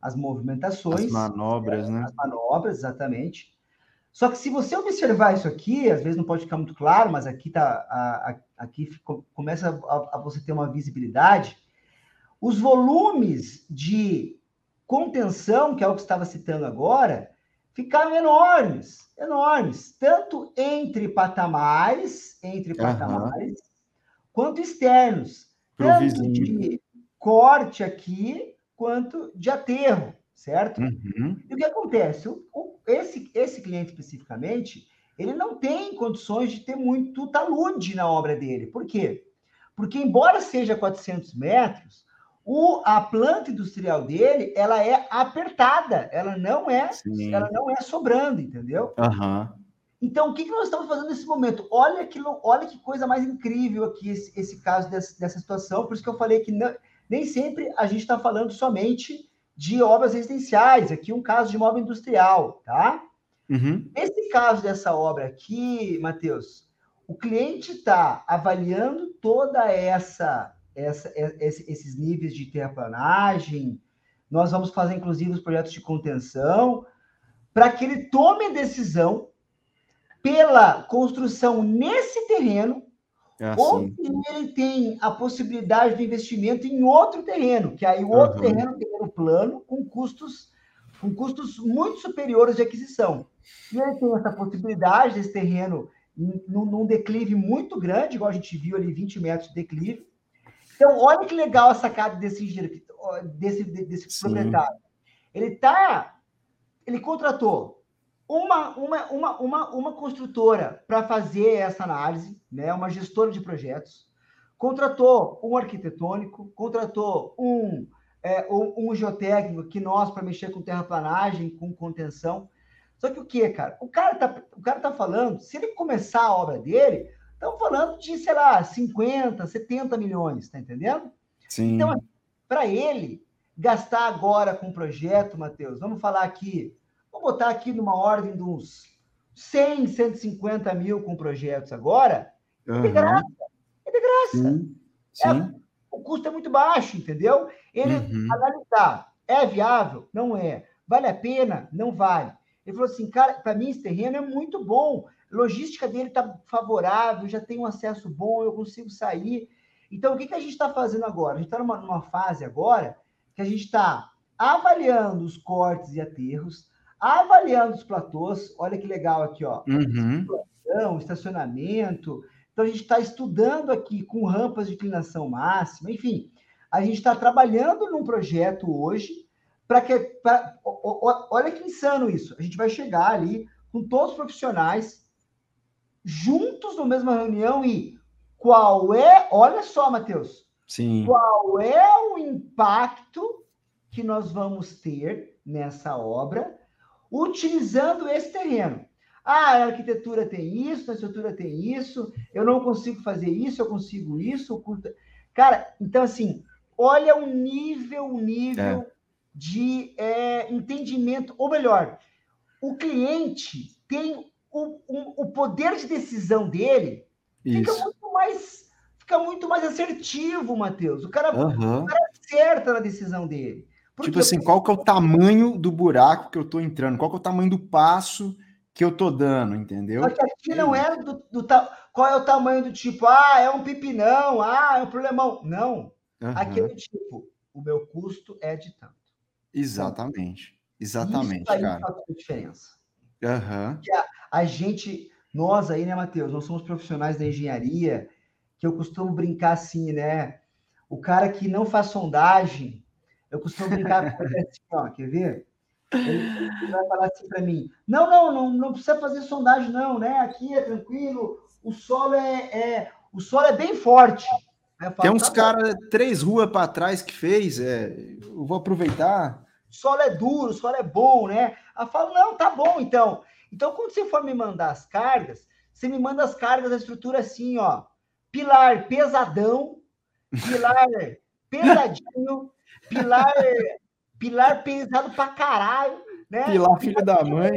as movimentações. As
manobras,
é,
né?
As manobras, exatamente. Só que se você observar isso aqui, às vezes não pode ficar muito claro, mas aqui tá, a, a, aqui começa a, a você ter uma visibilidade. Os volumes de contenção, que é o que estava citando agora, ficaram enormes, enormes, tanto entre patamares, entre uhum. patamares, quanto externos, tanto de corte aqui, quanto de aterro, certo?
Uhum.
E o que acontece? O, o, esse, esse cliente especificamente, ele não tem condições de ter muito talude na obra dele. Por quê? Porque, embora seja 400 metros, o, a planta industrial dele, ela é apertada, ela não é, Sim. ela não é sobrando, entendeu?
Uhum.
Então, o que, que nós estamos fazendo nesse momento? Olha que, olha que coisa mais incrível aqui esse, esse caso dessa, dessa situação. Por isso que eu falei que não, nem sempre a gente está falando somente de obras residenciais. Aqui um caso de imóvel industrial, tá?
Uhum.
Nesse caso dessa obra aqui, Matheus, o cliente está avaliando toda essa essa, esses níveis de terraplanagem. Nós vamos fazer, inclusive, os projetos de contenção, para que ele tome a decisão pela construção nesse terreno, assim. ou se ele tem a possibilidade de investimento em outro terreno, que aí o outro uhum. terreno tem no plano, com custos, com custos muito superiores de aquisição. E ele tem essa possibilidade desse terreno num, num declive muito grande, igual a gente viu ali, 20 metros de declive, então, olha que legal a sacada desse desse, desse proprietário. Ele tá, ele contratou uma, uma, uma, uma, uma construtora para fazer essa análise, né? Uma gestora de projetos. Contratou um arquitetônico, contratou um, é, um, um geotécnico que nós para mexer com terraplanagem, com contenção. Só que o que, cara? O cara tá, o cara tá falando, se ele começar a obra dele, estamos falando de, sei lá, 50, 70 milhões, tá entendendo?
Sim.
Então, para ele gastar agora com o projeto, Matheus, vamos falar aqui, vamos botar aqui numa ordem de uns 100, 150 mil com projetos agora, uhum. é de graça. É de graça. Sim. Sim. É, o custo é muito baixo, entendeu? Ele uhum. analisar, é viável? Não é. Vale a pena? Não vale. Ele falou assim, cara, para mim esse terreno é muito bom, logística dele está favorável, já tem um acesso bom, eu consigo sair. Então, o que, que a gente está fazendo agora? A gente está numa, numa fase agora que a gente está avaliando os cortes e aterros, avaliando os platôs. Olha que legal aqui, ó.
Uhum.
estacionamento. Então, a gente está estudando aqui com rampas de inclinação máxima, enfim. A gente está trabalhando num projeto hoje para que. Pra, olha que insano isso. A gente vai chegar ali com todos os profissionais juntos na mesma reunião e qual é, olha só, Matheus,
Sim.
qual é o impacto que nós vamos ter nessa obra utilizando esse terreno. Ah, a arquitetura tem isso, a estrutura tem isso, eu não consigo fazer isso, eu consigo isso. Cara, então assim, olha o nível, o nível é. de é, entendimento, ou melhor, o cliente tem o, o, o poder de decisão dele fica muito mais fica muito mais assertivo, Matheus. O cara, uhum. o cara acerta na decisão dele.
Porque tipo assim, qual que é o tamanho do buraco que eu tô entrando? Qual que é o tamanho do passo que eu tô dando, entendeu? Só que
aqui não é do, do qual é o tamanho do tipo, ah, é um pipinão, ah, é um problemão. Não. Uhum. Aqui é do tipo, o meu custo é de tanto.
Exatamente. Exatamente, Isso aí cara. faz
diferença.
Uhum.
A, a gente, nós aí, né, Matheus, nós somos profissionais da engenharia, que eu costumo brincar assim, né? O cara que não faz sondagem, eu costumo brincar com ele assim, ó, quer ver? Ele, vai falar assim para mim: não, não, não, não precisa fazer sondagem, não, né? Aqui é tranquilo, o solo é, é o solo é bem forte.
Falo, Tem uns tá caras três ruas para trás que fez, é, eu vou aproveitar.
O solo é duro, o solo é bom, né? Eu falo, não, tá bom, então. Então, quando você for me mandar as cargas, você me manda as cargas da estrutura assim, ó. Pilar pesadão, pilar pesadinho, pilar pilar pesado pra caralho, né?
Pilar filho da mãe.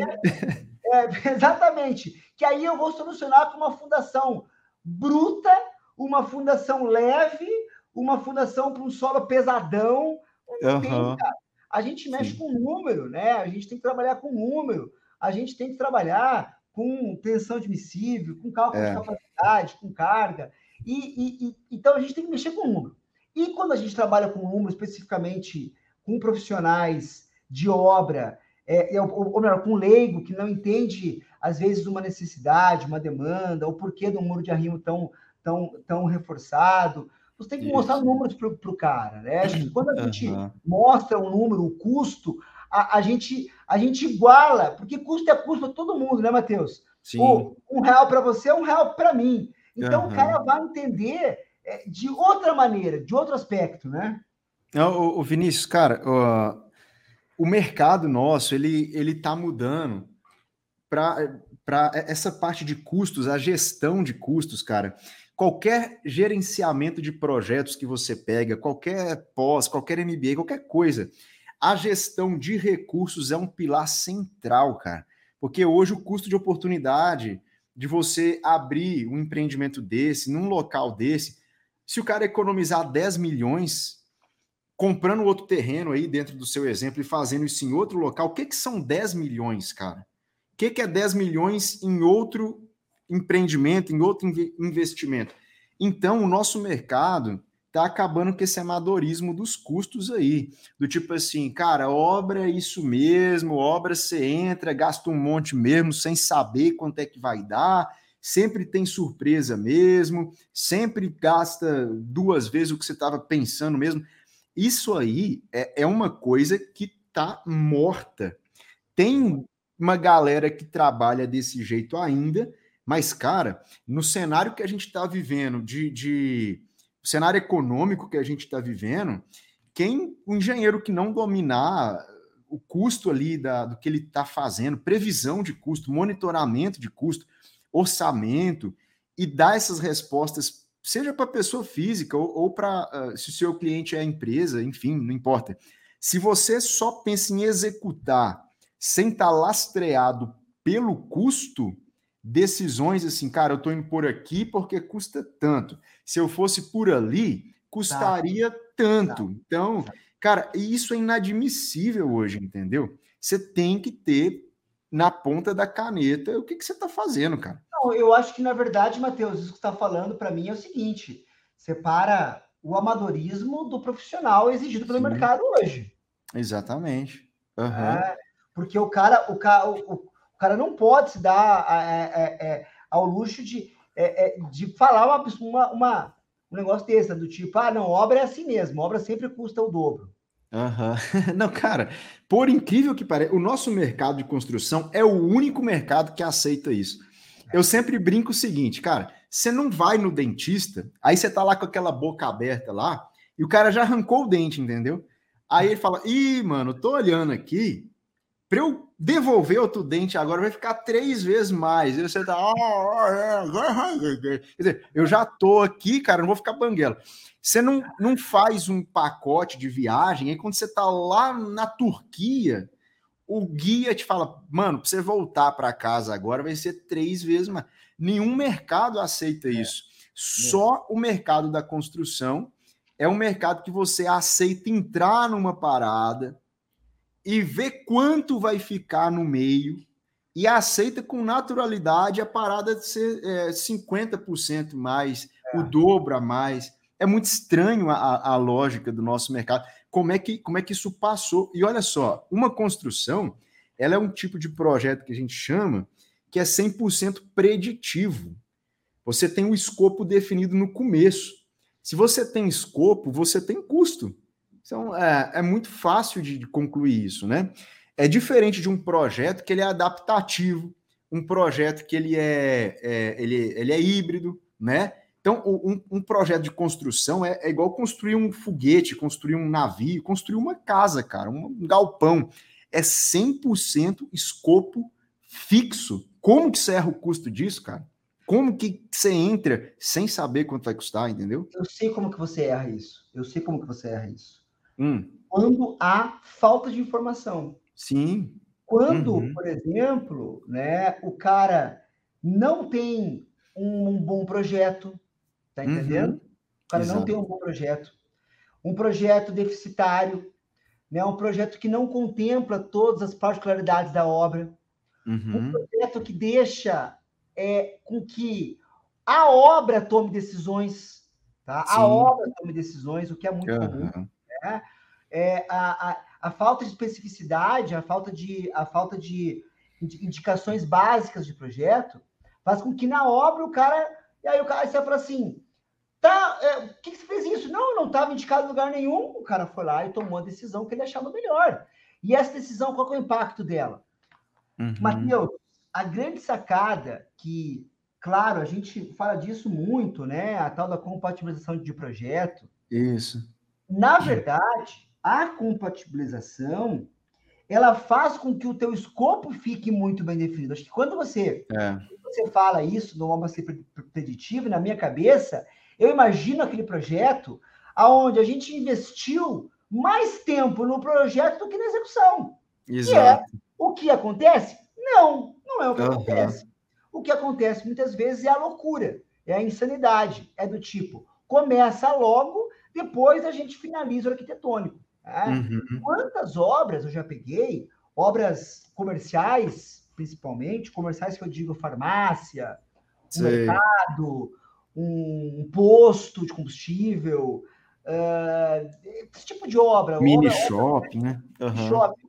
É, exatamente. Que aí eu vou solucionar com uma fundação bruta, uma fundação leve, uma fundação para um solo pesadão. Uhum. Tem, a gente mexe Sim. com número, né? A gente tem que trabalhar com número a gente tem que trabalhar com tensão admissível, com cálculo é. de capacidade, com carga. E, e, e, então a gente tem que mexer com o número. E quando a gente trabalha com o número, especificamente com profissionais de obra, é, ou, ou melhor, com leigo que não entende, às vezes, uma necessidade, uma demanda, o porquê do muro de arrimo tão, tão, tão reforçado, você tem que Isso. mostrar números para o cara, né? Quando a gente uhum. mostra o número, o custo, a, a, gente, a gente iguala, porque custo é custo para todo mundo, né, Matheus?
Sim. O,
um real para você é um real para mim. Então uhum. o cara vai entender é, de outra maneira, de outro aspecto, né?
O, o Vinícius, cara, o, o mercado nosso ele ele está mudando para para essa parte de custos, a gestão de custos, cara. Qualquer gerenciamento de projetos que você pega, qualquer pós, qualquer MBA, qualquer coisa, a gestão de recursos é um pilar central, cara. Porque hoje o custo de oportunidade de você abrir um empreendimento desse, num local desse, se o cara economizar 10 milhões comprando outro terreno aí dentro do seu exemplo e fazendo isso em outro local, o que, que são 10 milhões, cara? O que, que é 10 milhões em outro empreendimento, em outro investimento? Então, o nosso mercado tá acabando com esse amadorismo dos custos aí. Do tipo assim, cara, obra é isso mesmo, obra você entra, gasta um monte mesmo, sem saber quanto é que vai dar, sempre tem surpresa mesmo, sempre gasta duas vezes o que você estava pensando mesmo. Isso aí é, é uma coisa que tá morta. Tem uma galera que trabalha desse jeito ainda, mas, cara, no cenário que a gente está vivendo, de, de cenário econômico que a gente está vivendo, quem o engenheiro que não dominar o custo ali da, do que ele está fazendo, previsão de custo, monitoramento de custo, orçamento, e dar essas respostas, seja para pessoa física ou, ou para uh, se o seu cliente é empresa, enfim, não importa. Se você só pensa em executar sem estar tá lastreado pelo custo, decisões assim, cara, eu estou indo por aqui porque custa tanto. Se eu fosse por ali, custaria tá. tanto. Tá. Então, cara, isso é inadmissível hoje, entendeu? Você tem que ter na ponta da caneta o que, que você está fazendo, cara.
Não, eu acho que, na verdade, Matheus, isso que você está falando para mim é o seguinte: separa o amadorismo do profissional exigido pelo Sim. mercado hoje.
Exatamente.
Uhum. É, porque o cara, o, cara, o, o, cara não pode se dar é, é, ao luxo de, é, é, de falar uma, uma, uma, um negócio desse, do tipo, ah, não, obra é assim mesmo, obra sempre custa o dobro.
Uhum. Não, cara, por incrível que pareça, o nosso mercado de construção é o único mercado que aceita isso. Eu sempre brinco o seguinte, cara, você não vai no dentista, aí você tá lá com aquela boca aberta lá, e o cara já arrancou o dente, entendeu? Aí ele fala: Ih, mano, tô olhando aqui, para eu devolver outro dente agora vai ficar três vezes mais. E você tá. Quer dizer, eu já tô aqui, cara, não vou ficar banguela. Você não, não faz um pacote de viagem, aí quando você tá lá na Turquia, o guia te fala, mano, para você voltar para casa agora vai ser três vezes mais. Nenhum mercado aceita é. isso. É. Só o mercado da construção é um mercado que você aceita entrar numa parada e ver quanto vai ficar no meio e aceita com naturalidade a parada de ser é, 50% mais, é. o dobro a mais. É muito estranho a, a lógica do nosso mercado. Como é, que, como é que isso passou? E olha só, uma construção, ela é um tipo de projeto que a gente chama que é 100% preditivo. Você tem o escopo definido no começo. Se você tem escopo, você tem custo. Então, é, é muito fácil de, concluir isso, né? É diferente de um projeto que ele é adaptativo, um projeto que ele é, é ele, ele é híbrido, né? Então, um, um projeto de construção é, é, igual construir um foguete, construir um navio, construir uma casa, cara, um galpão. É 100% escopo fixo. Como que você erra o custo disso, cara? Como que você entra sem saber quanto vai custar, entendeu?
Eu sei como que você erra isso. Eu sei como que você erra isso. Hum. Quando há falta de informação.
Sim.
Quando, uhum. por exemplo, né, o cara não tem um, um bom projeto, tá uhum. entendendo? Uhum. O cara Exato. não tem um bom projeto. Um projeto deficitário, né, um projeto que não contempla todas as particularidades da obra. Uhum. Um projeto que deixa é, com que a obra tome decisões, tá? A obra tome decisões, o que é muito comum. Né? É, a, a, a, falta de especificidade, a falta de, a falta de indicações básicas de projeto faz com que na obra o cara. E aí o cara você fala assim: tá, é, o que, que você fez isso? Não, não estava indicado em lugar nenhum. O cara foi lá e tomou a decisão que ele achava melhor. E essa decisão, qual é o impacto dela? Uhum. Matheus, a grande sacada que, claro, a gente fala disso muito, né? A tal da compatibilização de projeto.
Isso.
Na verdade, a compatibilização ela faz com que o teu escopo fique muito bem definido. Acho que quando você, é. você fala isso no ser preditivo, na minha cabeça, eu imagino aquele projeto aonde a gente investiu mais tempo no projeto do que na execução.
Exato.
Que é o que acontece? Não, não é o que uhum. acontece. O que acontece muitas vezes é a loucura, é a insanidade. É do tipo, começa logo, depois a gente finaliza o arquitetônico. Né? Uhum. Quantas obras eu já peguei, obras comerciais, principalmente, comerciais que eu digo farmácia, um mercado, um, um, posto de combustível, uh, esse tipo de obra.
Mini
obra,
shopping, obra, né?
Uhum. Shopping.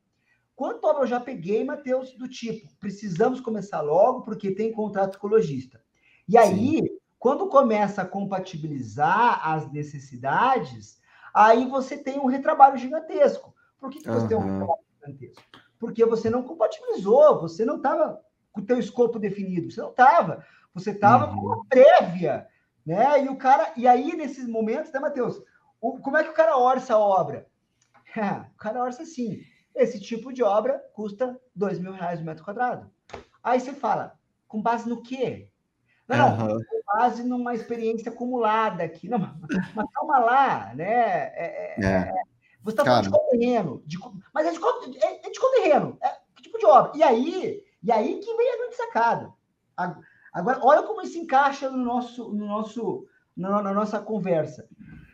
Quanto obra eu já peguei, Matheus, do tipo, precisamos começar logo porque tem contrato com o lojista. E aí, Sim. Quando começa a compatibilizar as necessidades, aí você tem um retrabalho gigantesco. Por que, que você uhum. tem um retrabalho gigantesco. Porque você não compatibilizou, você não estava com o teu escopo definido, você não estava. Você estava uhum. com uma prévia, né? E o cara, e aí nesses momentos, né, Matheus? como é que o cara orça a obra? o cara orça assim. Esse tipo de obra custa dois mil reais o metro quadrado. Aí você fala, com base no quê? Não, uhum. com base numa experiência acumulada aqui. Não, mas calma lá, né? É, é, é. é. Você está falando de qual terreno? De, mas é de qual, é, é de qual terreno? É, que tipo de obra? E aí, e aí que vem a grande sacada. Agora, olha como isso encaixa no nosso, no nosso, na, na nossa conversa.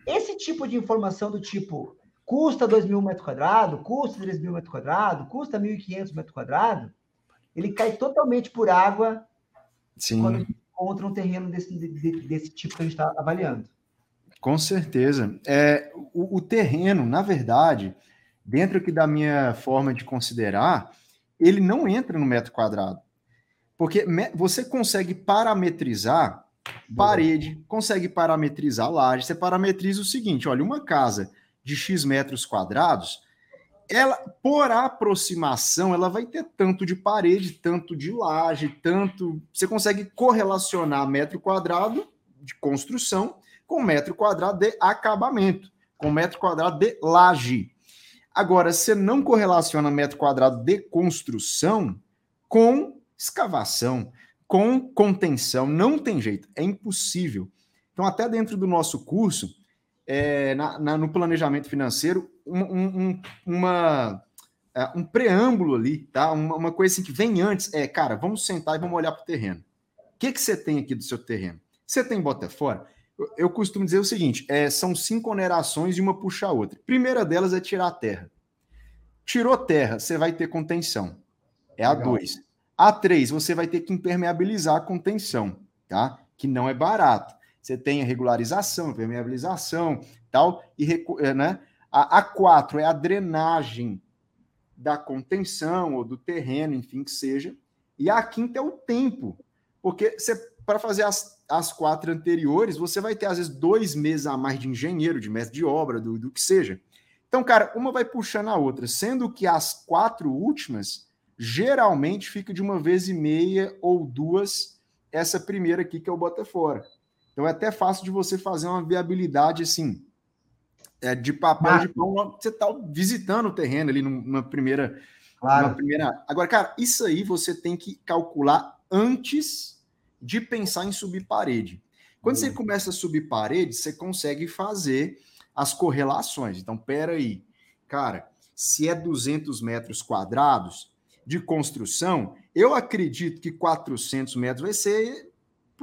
Esse tipo de informação do tipo custa 2 mil metros quadrados, custa 3 mil metros quadrados, custa 1.500 metros quadrados, ele cai totalmente por água
Sim.
quando encontra um terreno desse, desse tipo que a gente está avaliando.
Com certeza. É, o, o, terreno, na verdade, dentro aqui da minha forma de considerar, ele não entra no metro quadrado. Porque você consegue parametrizar parede, consegue parametrizar laje. Você parametriza o seguinte: olha, uma casa de X metros quadrados, ela, por aproximação, ela vai ter tanto de parede, tanto de laje, tanto. Você consegue correlacionar metro quadrado de construção com metro quadrado de acabamento, com metro quadrado de laje. Agora, você não correlaciona metro quadrado de construção com escavação, com contenção. Não tem jeito, é impossível. Então, até dentro do nosso curso, é, na, na, no planejamento financeiro, um, um, uma, é, um preâmbulo ali, tá? Uma, uma, coisa assim que vem antes é, cara, vamos sentar e vamos olhar para o terreno. O que, que você tem aqui do seu terreno? Você tem bota fora? Eu, eu costumo dizer o seguinte: é, são cinco onerações e uma puxa a outra. primeira delas é tirar a terra. Tirou terra, você vai ter contenção. É a 2. A 3, você vai ter que impermeabilizar a contenção, tá? Que não é barato. Você tem a regularização, impermeabilização, tal, e eh, né? A, a 4 é a drenagem da contenção ou do terreno, enfim, que seja. E a quinta é o tempo. Porque para fazer as, as quatro anteriores, você vai ter, às vezes, dois meses a mais de engenheiro, de mestre de obra, do, do que seja. Então, cara, uma vai puxando a outra, sendo que as quatro últimas geralmente fica de uma vez e meia ou duas essa primeira aqui que é o bota fora. Então é até fácil de você fazer uma viabilidade assim, é, de papel ah. de pão, você está visitando o terreno ali numa primeira, claro. numa primeira. Agora, cara, isso aí você tem que calcular antes de pensar em subir parede. Quando hum. você começa a subir parede, você consegue fazer as correlações. Então, pera aí, cara, se é 200 metros quadrados de construção, eu acredito que 400 metros vai ser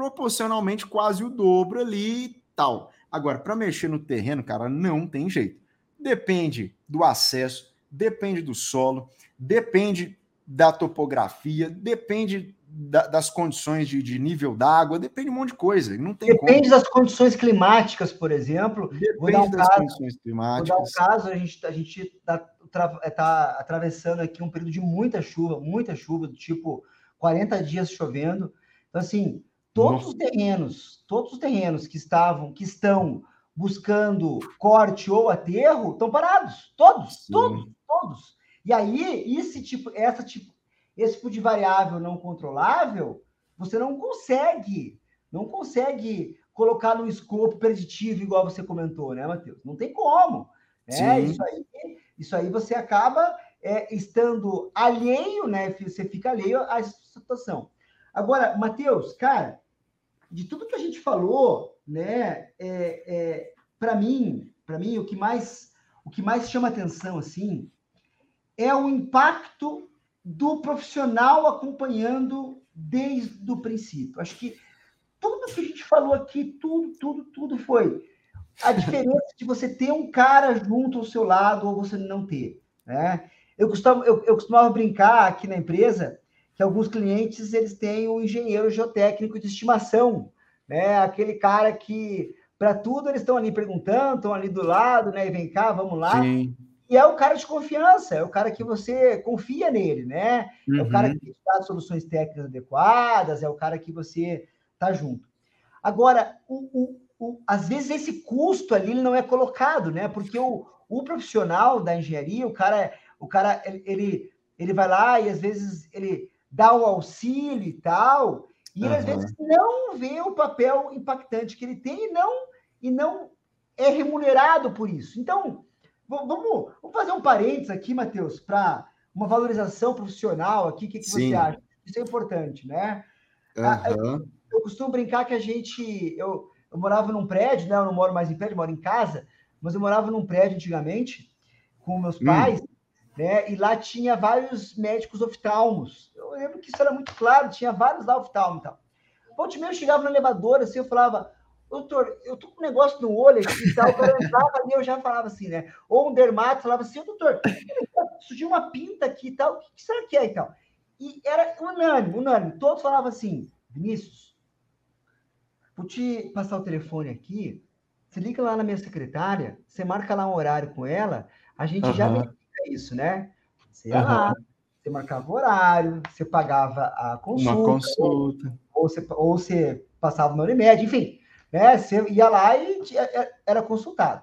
proporcionalmente quase o dobro ali e tal. Agora, para mexer no terreno, cara, não tem jeito. Depende do acesso, depende do solo, depende da topografia, depende da, das condições de, de nível d'água, depende de um monte de coisa. Não tem
depende como. das condições climáticas, por exemplo. Depende vou dar um das caso, condições climáticas. Vou dar um caso, a gente a gente está tá atravessando aqui um período de muita chuva, muita chuva, do tipo 40 dias chovendo. Então, assim, todos Nossa. os terrenos, todos os terrenos que estavam, que estão buscando corte ou aterro, estão parados. Todos, Sim. todos, todos. E aí, esse tipo, essa tipo, esse tipo de variável não controlável, você não consegue, não consegue colocar no escopo preditivo, igual você comentou, né, Matheus? Não tem como. Né? Isso, aí, isso aí você acaba é, estando alheio, né? Você fica alheio a essa situação. Agora, Matheus, cara, de tudo que a gente falou, né? É, é, para mim, para mim, o que mais o que mais chama atenção assim é o impacto do profissional acompanhando desde o princípio. Acho que tudo que a gente falou aqui, tudo, tudo, tudo foi a diferença de você ter um cara junto ao seu lado ou você não ter. Né? Eu, costumava, eu, eu costumava brincar aqui na empresa que alguns clientes eles têm um engenheiro geotécnico de estimação, né? Aquele cara que para tudo eles estão ali perguntando, estão ali do lado, né? E vem cá, vamos lá. Sim. E é o cara de confiança, é o cara que você confia nele, né? Uhum. É o cara uhum. que dá soluções técnicas adequadas, é o cara que você tá junto. Agora, o, o, o, às vezes esse custo ali não é colocado, né? Porque o, o profissional da engenharia, o cara, o cara, ele, ele, ele vai lá e às vezes ele dá o auxílio e tal, e ele, às vezes não vê o papel impactante que ele tem e não, e não é remunerado por isso. Então, vamos, vamos fazer um parênteses aqui, Matheus, para uma valorização profissional aqui. O que, que você acha? Isso é importante, né? Uhum. Eu, eu, costumo brincar que a gente. Eu, eu morava num prédio, né? Eu não moro mais em prédio, moro em casa, mas eu morava num prédio antigamente com meus hum. pais, hum. Né? E lá tinha vários médicos oftalmos. Eu lembro que isso era muito claro, tinha vários lá oftalmos e tal. Ponte meio, eu chegava no elevador, assim, eu falava, doutor, eu tô com um negócio no olho aqui e tal, o cara entrava ali, eu já falava assim, né? Ou um dermato falava assim, doutor, surgiu uma pinta aqui e tal, o que será que é e tal? E era unânime, unânime, todos falavam assim, Vinícius, vou te passar o telefone aqui, você liga lá na minha secretária, você marca lá um horário com ela, a gente uhum. já verifica isso, né? Você ia uhum. lá, você marcava o horário, você pagava a consulta.
Uma consulta.
Ou, ou, você, ou você passava no Unimed, enfim. Né? Você ia lá e era consultado.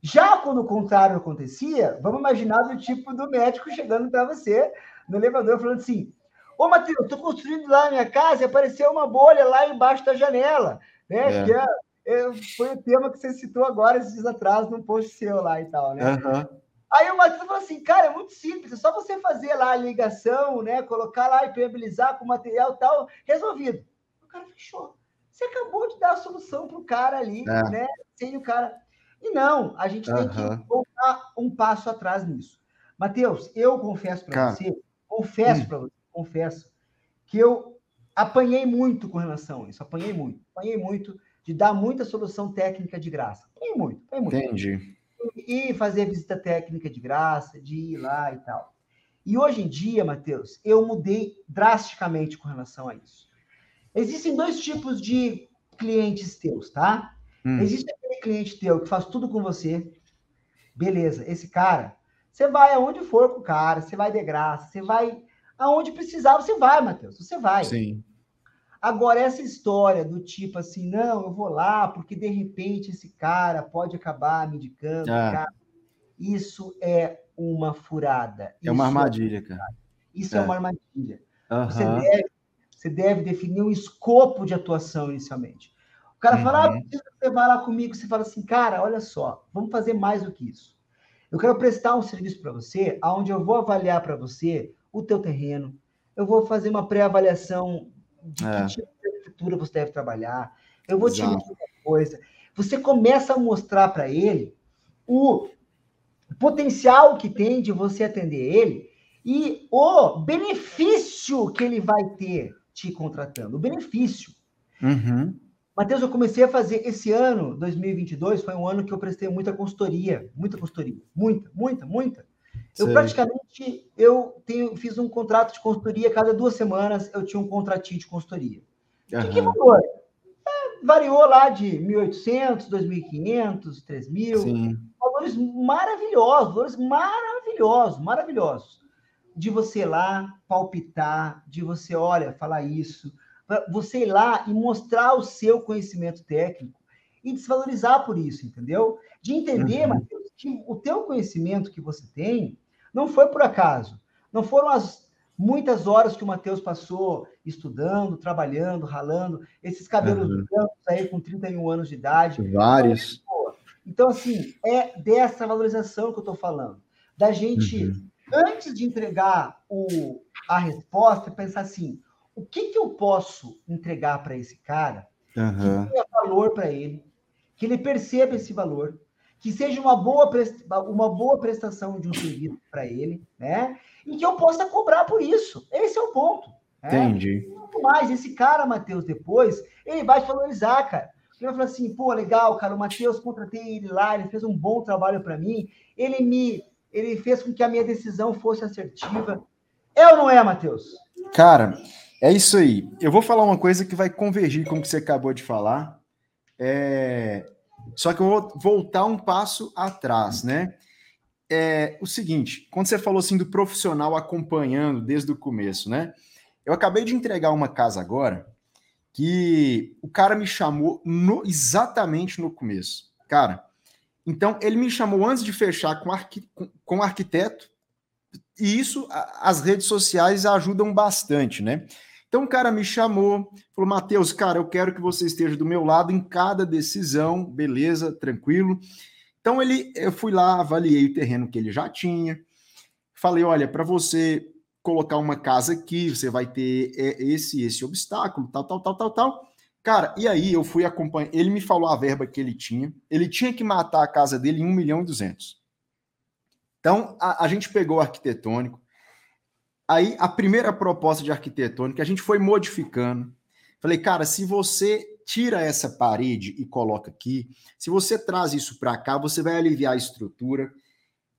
Já quando o contrário acontecia, vamos imaginar do tipo do médico chegando para você no elevador falando assim: Ô, Matheus, estou construindo lá na minha casa e apareceu uma bolha lá embaixo da janela. Né? É. Que é, é, foi o tema que você citou agora, esses dias atrás, num post seu lá e tal, né? Uhum. Aí o Matheus falou assim, cara, é muito simples, é só você fazer lá a ligação, né? Colocar lá, impermeabilizar com material tal, resolvido. O cara fechou. Você acabou de dar a solução para o cara ali, é. né? Sem o cara. E não, a gente tem que voltar um passo atrás nisso. Matheus, eu confesso para você, confesso hum. para você, confesso, que eu apanhei muito com relação a isso, apanhei muito, apanhei muito de dar muita solução técnica de graça. Apanhei muito, apanhei muito.
Entendi
e fazer visita técnica de graça, de ir lá e tal. E hoje em dia, Matheus, eu mudei drasticamente com relação a isso. Existem dois tipos de clientes teus, tá? Hum. Existe aquele cliente teu que faz tudo com você. Beleza, esse cara, você vai aonde for com o cara, você vai de graça, você vai aonde precisar, você vai, Matheus, você vai.
Sim.
Agora, essa história do tipo assim, não, eu vou lá porque de repente esse cara pode acabar me indicando, ah. cara, isso é uma furada.
É uma é armadilha, cara.
Isso é, é uma armadilha. Uhum. Você, deve, você deve definir um escopo de atuação inicialmente. O cara uhum. fala, ah, você vai lá comigo, você fala assim, cara, olha só, vamos fazer mais do que isso. Eu quero prestar um serviço para você, onde eu vou avaliar para você o teu terreno, eu vou fazer uma pré-avaliação de é. que tipo de arquitetura você deve trabalhar. Eu vou Exato. te mostrar uma coisa. Você começa a mostrar para ele o potencial que tem de você atender ele e o benefício que ele vai ter te contratando. O benefício.
Uhum.
Matheus, eu comecei a fazer esse ano, 2022, foi um ano que eu prestei muita consultoria, muita consultoria, muita, muita, muita. Eu Sei. praticamente eu tenho, fiz um contrato de consultoria, cada duas semanas eu tinha um contratinho de consultoria. Uhum. De que valor? É, variou lá de 1.800, 2.500, 3.000. Valores maravilhosos, valores maravilhosos, maravilhosos. De você ir lá palpitar, de você, olha, falar isso, você ir lá e mostrar o seu conhecimento técnico e desvalorizar por isso, entendeu? De entender, uhum. Que o teu conhecimento que você tem não foi por acaso. Não foram as muitas horas que o Matheus passou estudando, trabalhando, ralando, esses cabelos uhum. brancos aí com 31 anos de idade.
Vários.
Então, assim, é dessa valorização que eu estou falando. Da gente, uhum. antes de entregar o, a resposta, pensar assim: o que, que eu posso entregar para esse cara
uhum.
que tenha valor para ele, que ele perceba esse valor, que seja uma boa, uma boa prestação de um serviço para ele, né? E que eu possa cobrar por isso. Esse é o ponto.
Né? Entendi.
Muito mais. Esse cara, Matheus, depois, ele vai te valorizar, cara. Ele vai falar assim, pô, legal, cara, o Matheus, contratei ele lá, ele fez um bom trabalho para mim, ele me, ele fez com que a minha decisão fosse assertiva. É ou não é, Matheus?
Cara, é isso aí. Eu vou falar uma coisa que vai convergir com o que você acabou de falar. É, só que eu vou voltar um passo atrás, né? É o seguinte, quando você falou assim do profissional acompanhando desde o começo, né? Eu acabei de entregar uma casa agora que o cara me chamou no, exatamente no começo. Cara, então ele me chamou antes de fechar com, arqui, com, com arquiteto, e isso, as redes sociais ajudam bastante, né? Então o cara me chamou, falou: Matheus, cara, eu quero que você esteja do meu lado em cada decisão, beleza, tranquilo. Então ele, eu fui lá, avaliei o terreno que ele já tinha, falei: olha, para você colocar uma casa aqui, você vai ter é, esse esse obstáculo, tal, tal, tal, tal, tal. Cara, e aí eu fui acompanhar. Ele me falou a verba que ele tinha. Ele tinha que matar a casa dele em 1 milhão e 200. Então, a, a gente pegou o arquitetônico, Aí a primeira proposta de arquitetônica a gente foi modificando. Falei, cara, se você tira essa parede e coloca aqui, se você traz isso para cá, você vai aliviar a estrutura.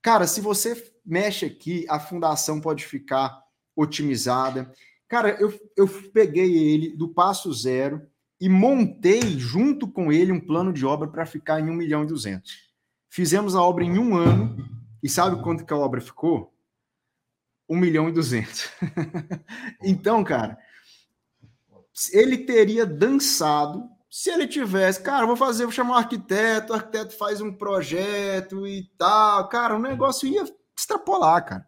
Cara, se você mexe aqui, a fundação pode ficar otimizada. Cara, eu, eu peguei ele do passo zero e montei junto com ele um plano de obra para ficar em 1 milhão e 200. Fizemos a obra em um ano e sabe quanto que a obra ficou? 1 milhão e 200. então, cara, ele teria dançado se ele tivesse, cara, vou fazer, vou chamar um arquiteto, o arquiteto faz um projeto e tal, cara, o negócio ia extrapolar, cara.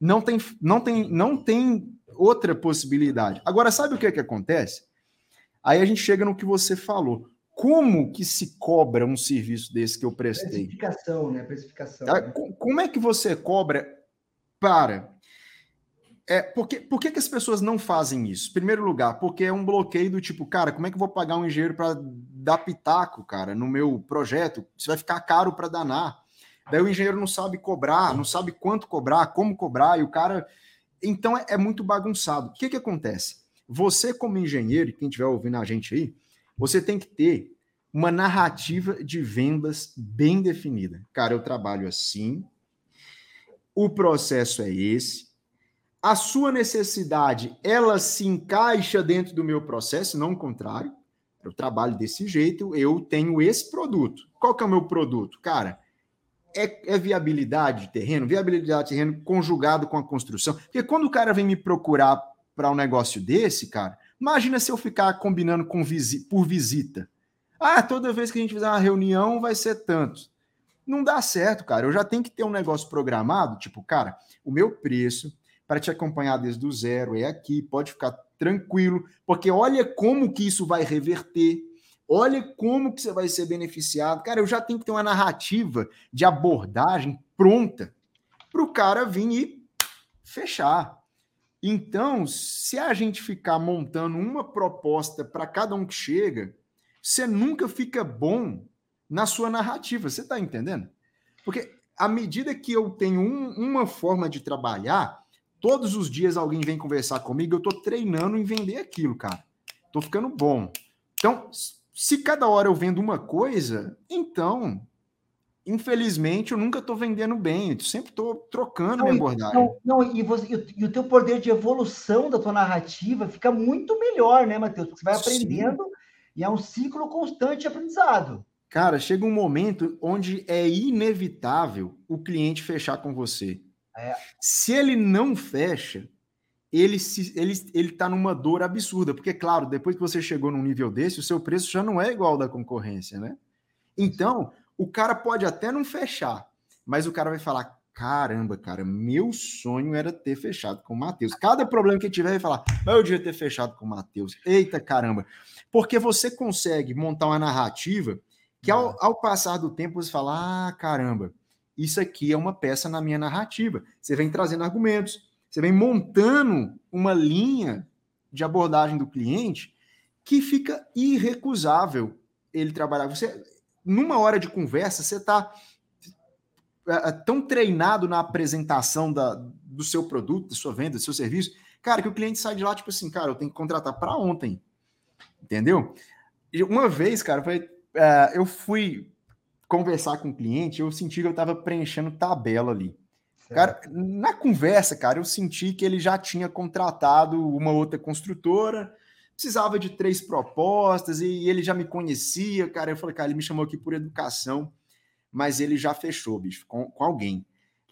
Não tem, não tem, não tem outra possibilidade. Agora, sabe o que é que acontece? Aí a gente chega no que você falou. Como que se cobra um serviço desse que eu prestei?
Precificação, né? Precificação. Tá?
Né? Como é que você cobra para é, porque, por que, que as pessoas não fazem isso? Primeiro lugar, porque é um bloqueio do tipo, cara, como é que eu vou pagar um engenheiro para dar pitaco, cara, no meu projeto? Isso vai ficar caro para danar. Daí o engenheiro não sabe cobrar, não sabe quanto cobrar, como cobrar, e o cara. Então é, é muito bagunçado. O que, que acontece? Você, como engenheiro, quem estiver ouvindo a gente aí, você tem que ter uma narrativa de vendas bem definida. Cara, eu trabalho assim, o processo é esse, a sua necessidade ela se encaixa dentro do meu processo, não o contrário. Eu trabalho desse jeito, eu tenho esse produto. Qual que é o meu produto? Cara, é, é, viabilidade de terreno, viabilidade de terreno conjugado com a construção. Porque quando o cara vem me procurar para um negócio desse, cara, imagina se eu ficar combinando com visi por visita. Ah, toda vez que a gente fizer uma reunião vai ser tanto. Não dá certo, cara. Eu já tenho que ter um negócio programado, tipo, cara, o meu preço, para te acompanhar desde o zero, é aqui, pode ficar tranquilo, porque olha como que isso vai reverter, olha como que você vai ser beneficiado. Cara, eu já tenho que ter uma narrativa de abordagem pronta para o cara vir e fechar. Então, se a gente ficar montando uma proposta para cada um que chega, você nunca fica bom na sua narrativa. Você está entendendo? Porque à medida que eu tenho um, uma forma de trabalhar, Todos os dias alguém vem conversar comigo, eu tô treinando em vender aquilo, cara. Tô ficando bom. Então, se cada hora eu vendo uma coisa, então, infelizmente, eu nunca tô vendendo bem. Eu sempre tô trocando não, minha abordagem.
Não, não e, você, e, o teu poder de evolução da tua narrativa fica muito melhor, né, Matheus? Porque você vai aprendendo Sim. e é um ciclo constante de aprendizado.
Cara, chega um momento onde é inevitável o cliente fechar com você. É. Se ele não fecha, ele se, ele ele está numa dor absurda, porque claro, depois que você chegou num nível desse, o seu preço já não é igual ao da concorrência, né? Então, o cara pode até não fechar, mas o cara vai falar: caramba, cara, meu sonho era ter fechado com o Matheus. Cada problema que tiver, vai falar: eu devia ter fechado com o Matheus. Eita caramba! Porque você consegue montar uma narrativa que, ao, ao passar do tempo, você fala: ah, caramba isso aqui é uma peça na minha narrativa. Você vem trazendo argumentos, você vem montando uma linha de abordagem do cliente que fica irrecusável ele trabalhar. Você, numa hora de conversa, você está é, é, tão treinado na apresentação da, do seu produto, da sua venda, do seu serviço, cara, que o cliente sai de lá, tipo assim, cara, eu tenho que contratar para ontem. Entendeu? E uma vez, cara, foi, uh, eu fui conversar com o cliente, eu senti que eu estava preenchendo tabela ali. Certo. Cara, na conversa, cara, eu senti que ele já tinha contratado uma outra construtora, precisava de três propostas e ele já me conhecia, cara. Eu falei, cara, ele me chamou aqui por educação, mas ele já fechou, bicho, com, com alguém.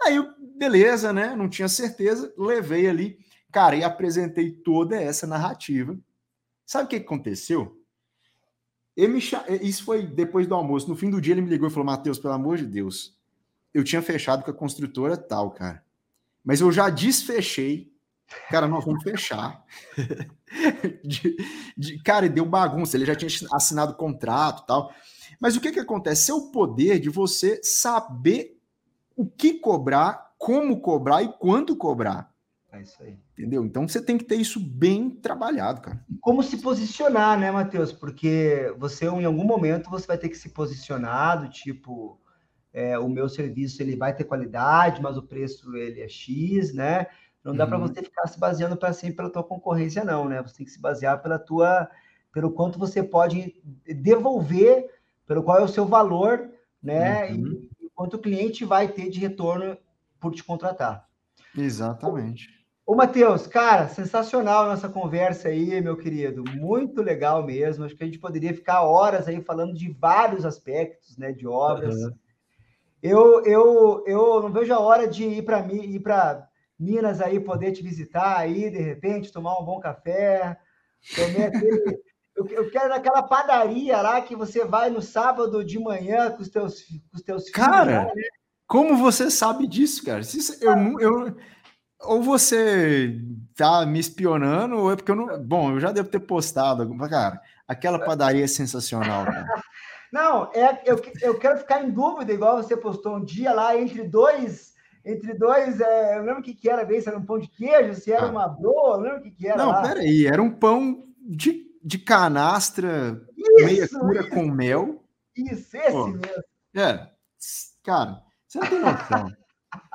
Aí, beleza, né? Não tinha certeza, levei ali, cara, e apresentei toda essa narrativa. Sabe o que aconteceu? Ele Isso foi depois do almoço. No fim do dia, ele me ligou e falou: Matheus, pelo amor de Deus, eu tinha fechado com a construtora tal, cara. mas eu já desfechei. Cara, nós vamos fechar. de, de, cara, deu bagunça. Ele já tinha assinado contrato tal. Mas o que, que acontece? É o poder de você saber o que cobrar, como cobrar e quando cobrar.
É isso aí.
Entendeu? Então você tem que ter isso bem trabalhado, cara.
Como se posicionar, né, Matheus? Porque você, em algum momento, você vai ter que se posicionar do tipo, é, o meu serviço ele vai ter qualidade, mas o preço ele é X, né? Não dá uhum. para você ficar se baseando para sempre pela tua concorrência, não, né? Você tem que se basear pela tua, pelo quanto você pode devolver, pelo qual é o seu valor, né? Uhum. E, e quanto o cliente vai ter de retorno por te contratar.
Exatamente.
Ô, Matheus, cara, sensacional a nossa conversa aí, meu querido. Muito legal mesmo. Acho que a gente poderia ficar horas aí falando de vários aspectos, né, de obras. Uhum. Eu, eu, eu não vejo a hora de ir para ir para Minas aí, poder te visitar aí, de repente, tomar um bom café, comer aquele. eu, eu quero naquela padaria lá que você vai no sábado de manhã com os teus, com os teus
cara, filhos. Né? Como você sabe disso, cara? Eu, eu, ou você tá me espionando, ou é porque eu não. Bom, eu já devo ter postado. Cara, aquela padaria é sensacional, cara.
Não, é, eu, eu quero ficar em dúvida, igual você postou um dia lá entre dois. Entre dois, é, eu lembro o que, que era bem, se era um pão de queijo, se era ah. uma broa, eu lembro o que, que era.
Não,
lá.
peraí, era um pão de, de canastra, isso, meia cura isso. com mel.
Isso, esse Pô, mesmo.
É, cara, você não tem noção.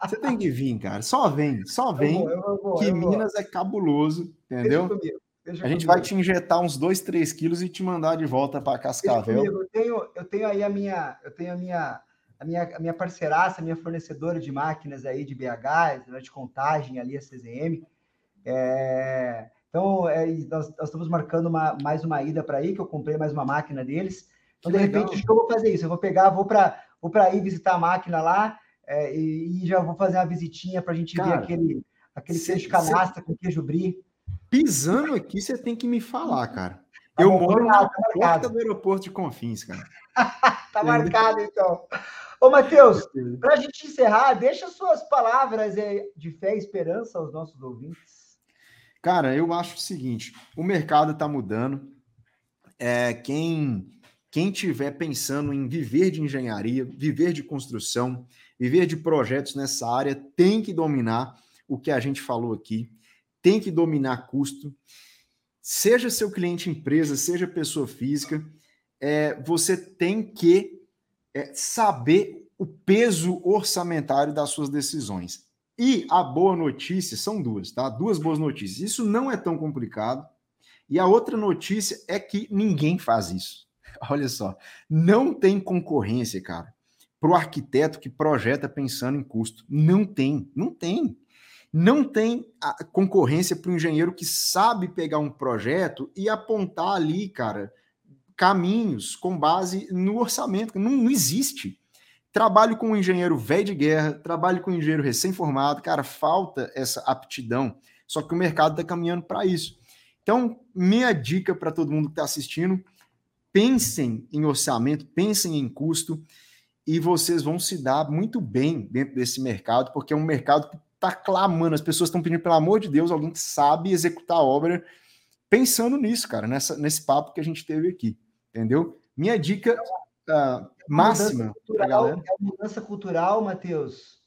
Você tem que vir, cara. Só vem, só vem. Eu vou, eu vou, que Minas é cabuloso, entendeu? Deixa comigo, deixa a gente comigo. vai te injetar uns 2, 3 quilos e te mandar de volta para Cascavel.
Eu tenho, eu tenho aí a minha, eu tenho a minha, a minha, a minha parceiraça, a minha fornecedora de máquinas aí de BH, de contagem ali, a CZM. É, então, é, nós, nós, estamos marcando uma, mais uma ida para aí, que eu comprei mais uma máquina deles. Então, que de legal. repente, eu vou fazer isso. Eu vou pegar, vou para vou para ir visitar a máquina lá é, e, já vou fazer uma visitinha para a gente Cara, ver aquele, aquele cê, queijo canastra cê... com queijo brie.
Pisando aqui, você tem que me falar, cara. Tá eu bom, moro na tá porta do aeroporto de Confins, cara.
tá marcado, então. Ô, Matheus, para a gente encerrar, deixa suas palavras de fé e esperança aos nossos ouvintes.
Cara, eu acho o seguinte: o mercado está mudando. É, quem quem tiver pensando em viver de engenharia, viver de construção, viver de projetos nessa área, tem que dominar o que a gente falou aqui, tem que dominar custo. Seja seu cliente empresa, seja pessoa física, é, você tem que é, saber o peso orçamentário das suas decisões. E a boa notícia são duas, tá? Duas boas notícias. Isso não é tão complicado. E a outra notícia é que ninguém faz isso. Olha só, não tem concorrência, cara, para o arquiteto que projeta pensando em custo. Não tem, não tem. Não tem concorrência para o engenheiro que sabe pegar um projeto e apontar ali, cara, caminhos com base no orçamento. Não, não existe. Trabalho com um engenheiro velho de guerra, trabalho com um engenheiro recém-formado, cara, falta essa aptidão. Só que o mercado está caminhando para isso. Então, minha dica para todo mundo que está assistindo pensem em orçamento, pensem em custo e vocês vão se dar muito bem dentro desse mercado, porque é um mercado que está clamando, as pessoas estão pedindo, pelo amor de Deus, alguém que sabe executar a obra, pensando nisso, cara, nessa, nesse papo que a gente teve aqui, entendeu? Minha dica uh, máxima
para galera. É uma mudança cultural, Matheus,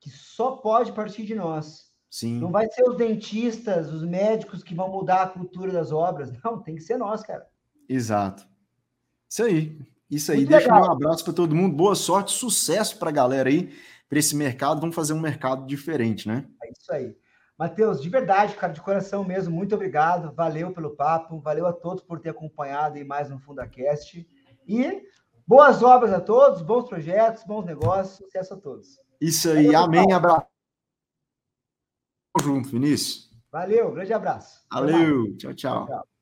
que só pode partir de nós.
Sim.
Não vai ser os dentistas, os médicos que vão mudar a cultura das obras. Não, tem que ser nós, cara.
Exato. Isso aí. Isso aí. Muito Deixa legal. um abraço para todo mundo. Boa sorte, sucesso para a galera aí, para esse mercado. Vamos fazer um mercado diferente, né?
É isso aí. Matheus, de verdade, cara, de coração mesmo, muito obrigado. Valeu pelo papo. Valeu a todos por ter acompanhado aí mais um FundaCast. E boas obras a todos, bons projetos, bons negócios. Sucesso a todos.
Isso aí. Valeu, Amém. Abraço. Tamo junto, Vinícius.
Valeu. Grande abraço.
Valeu. tchau. tchau. tchau.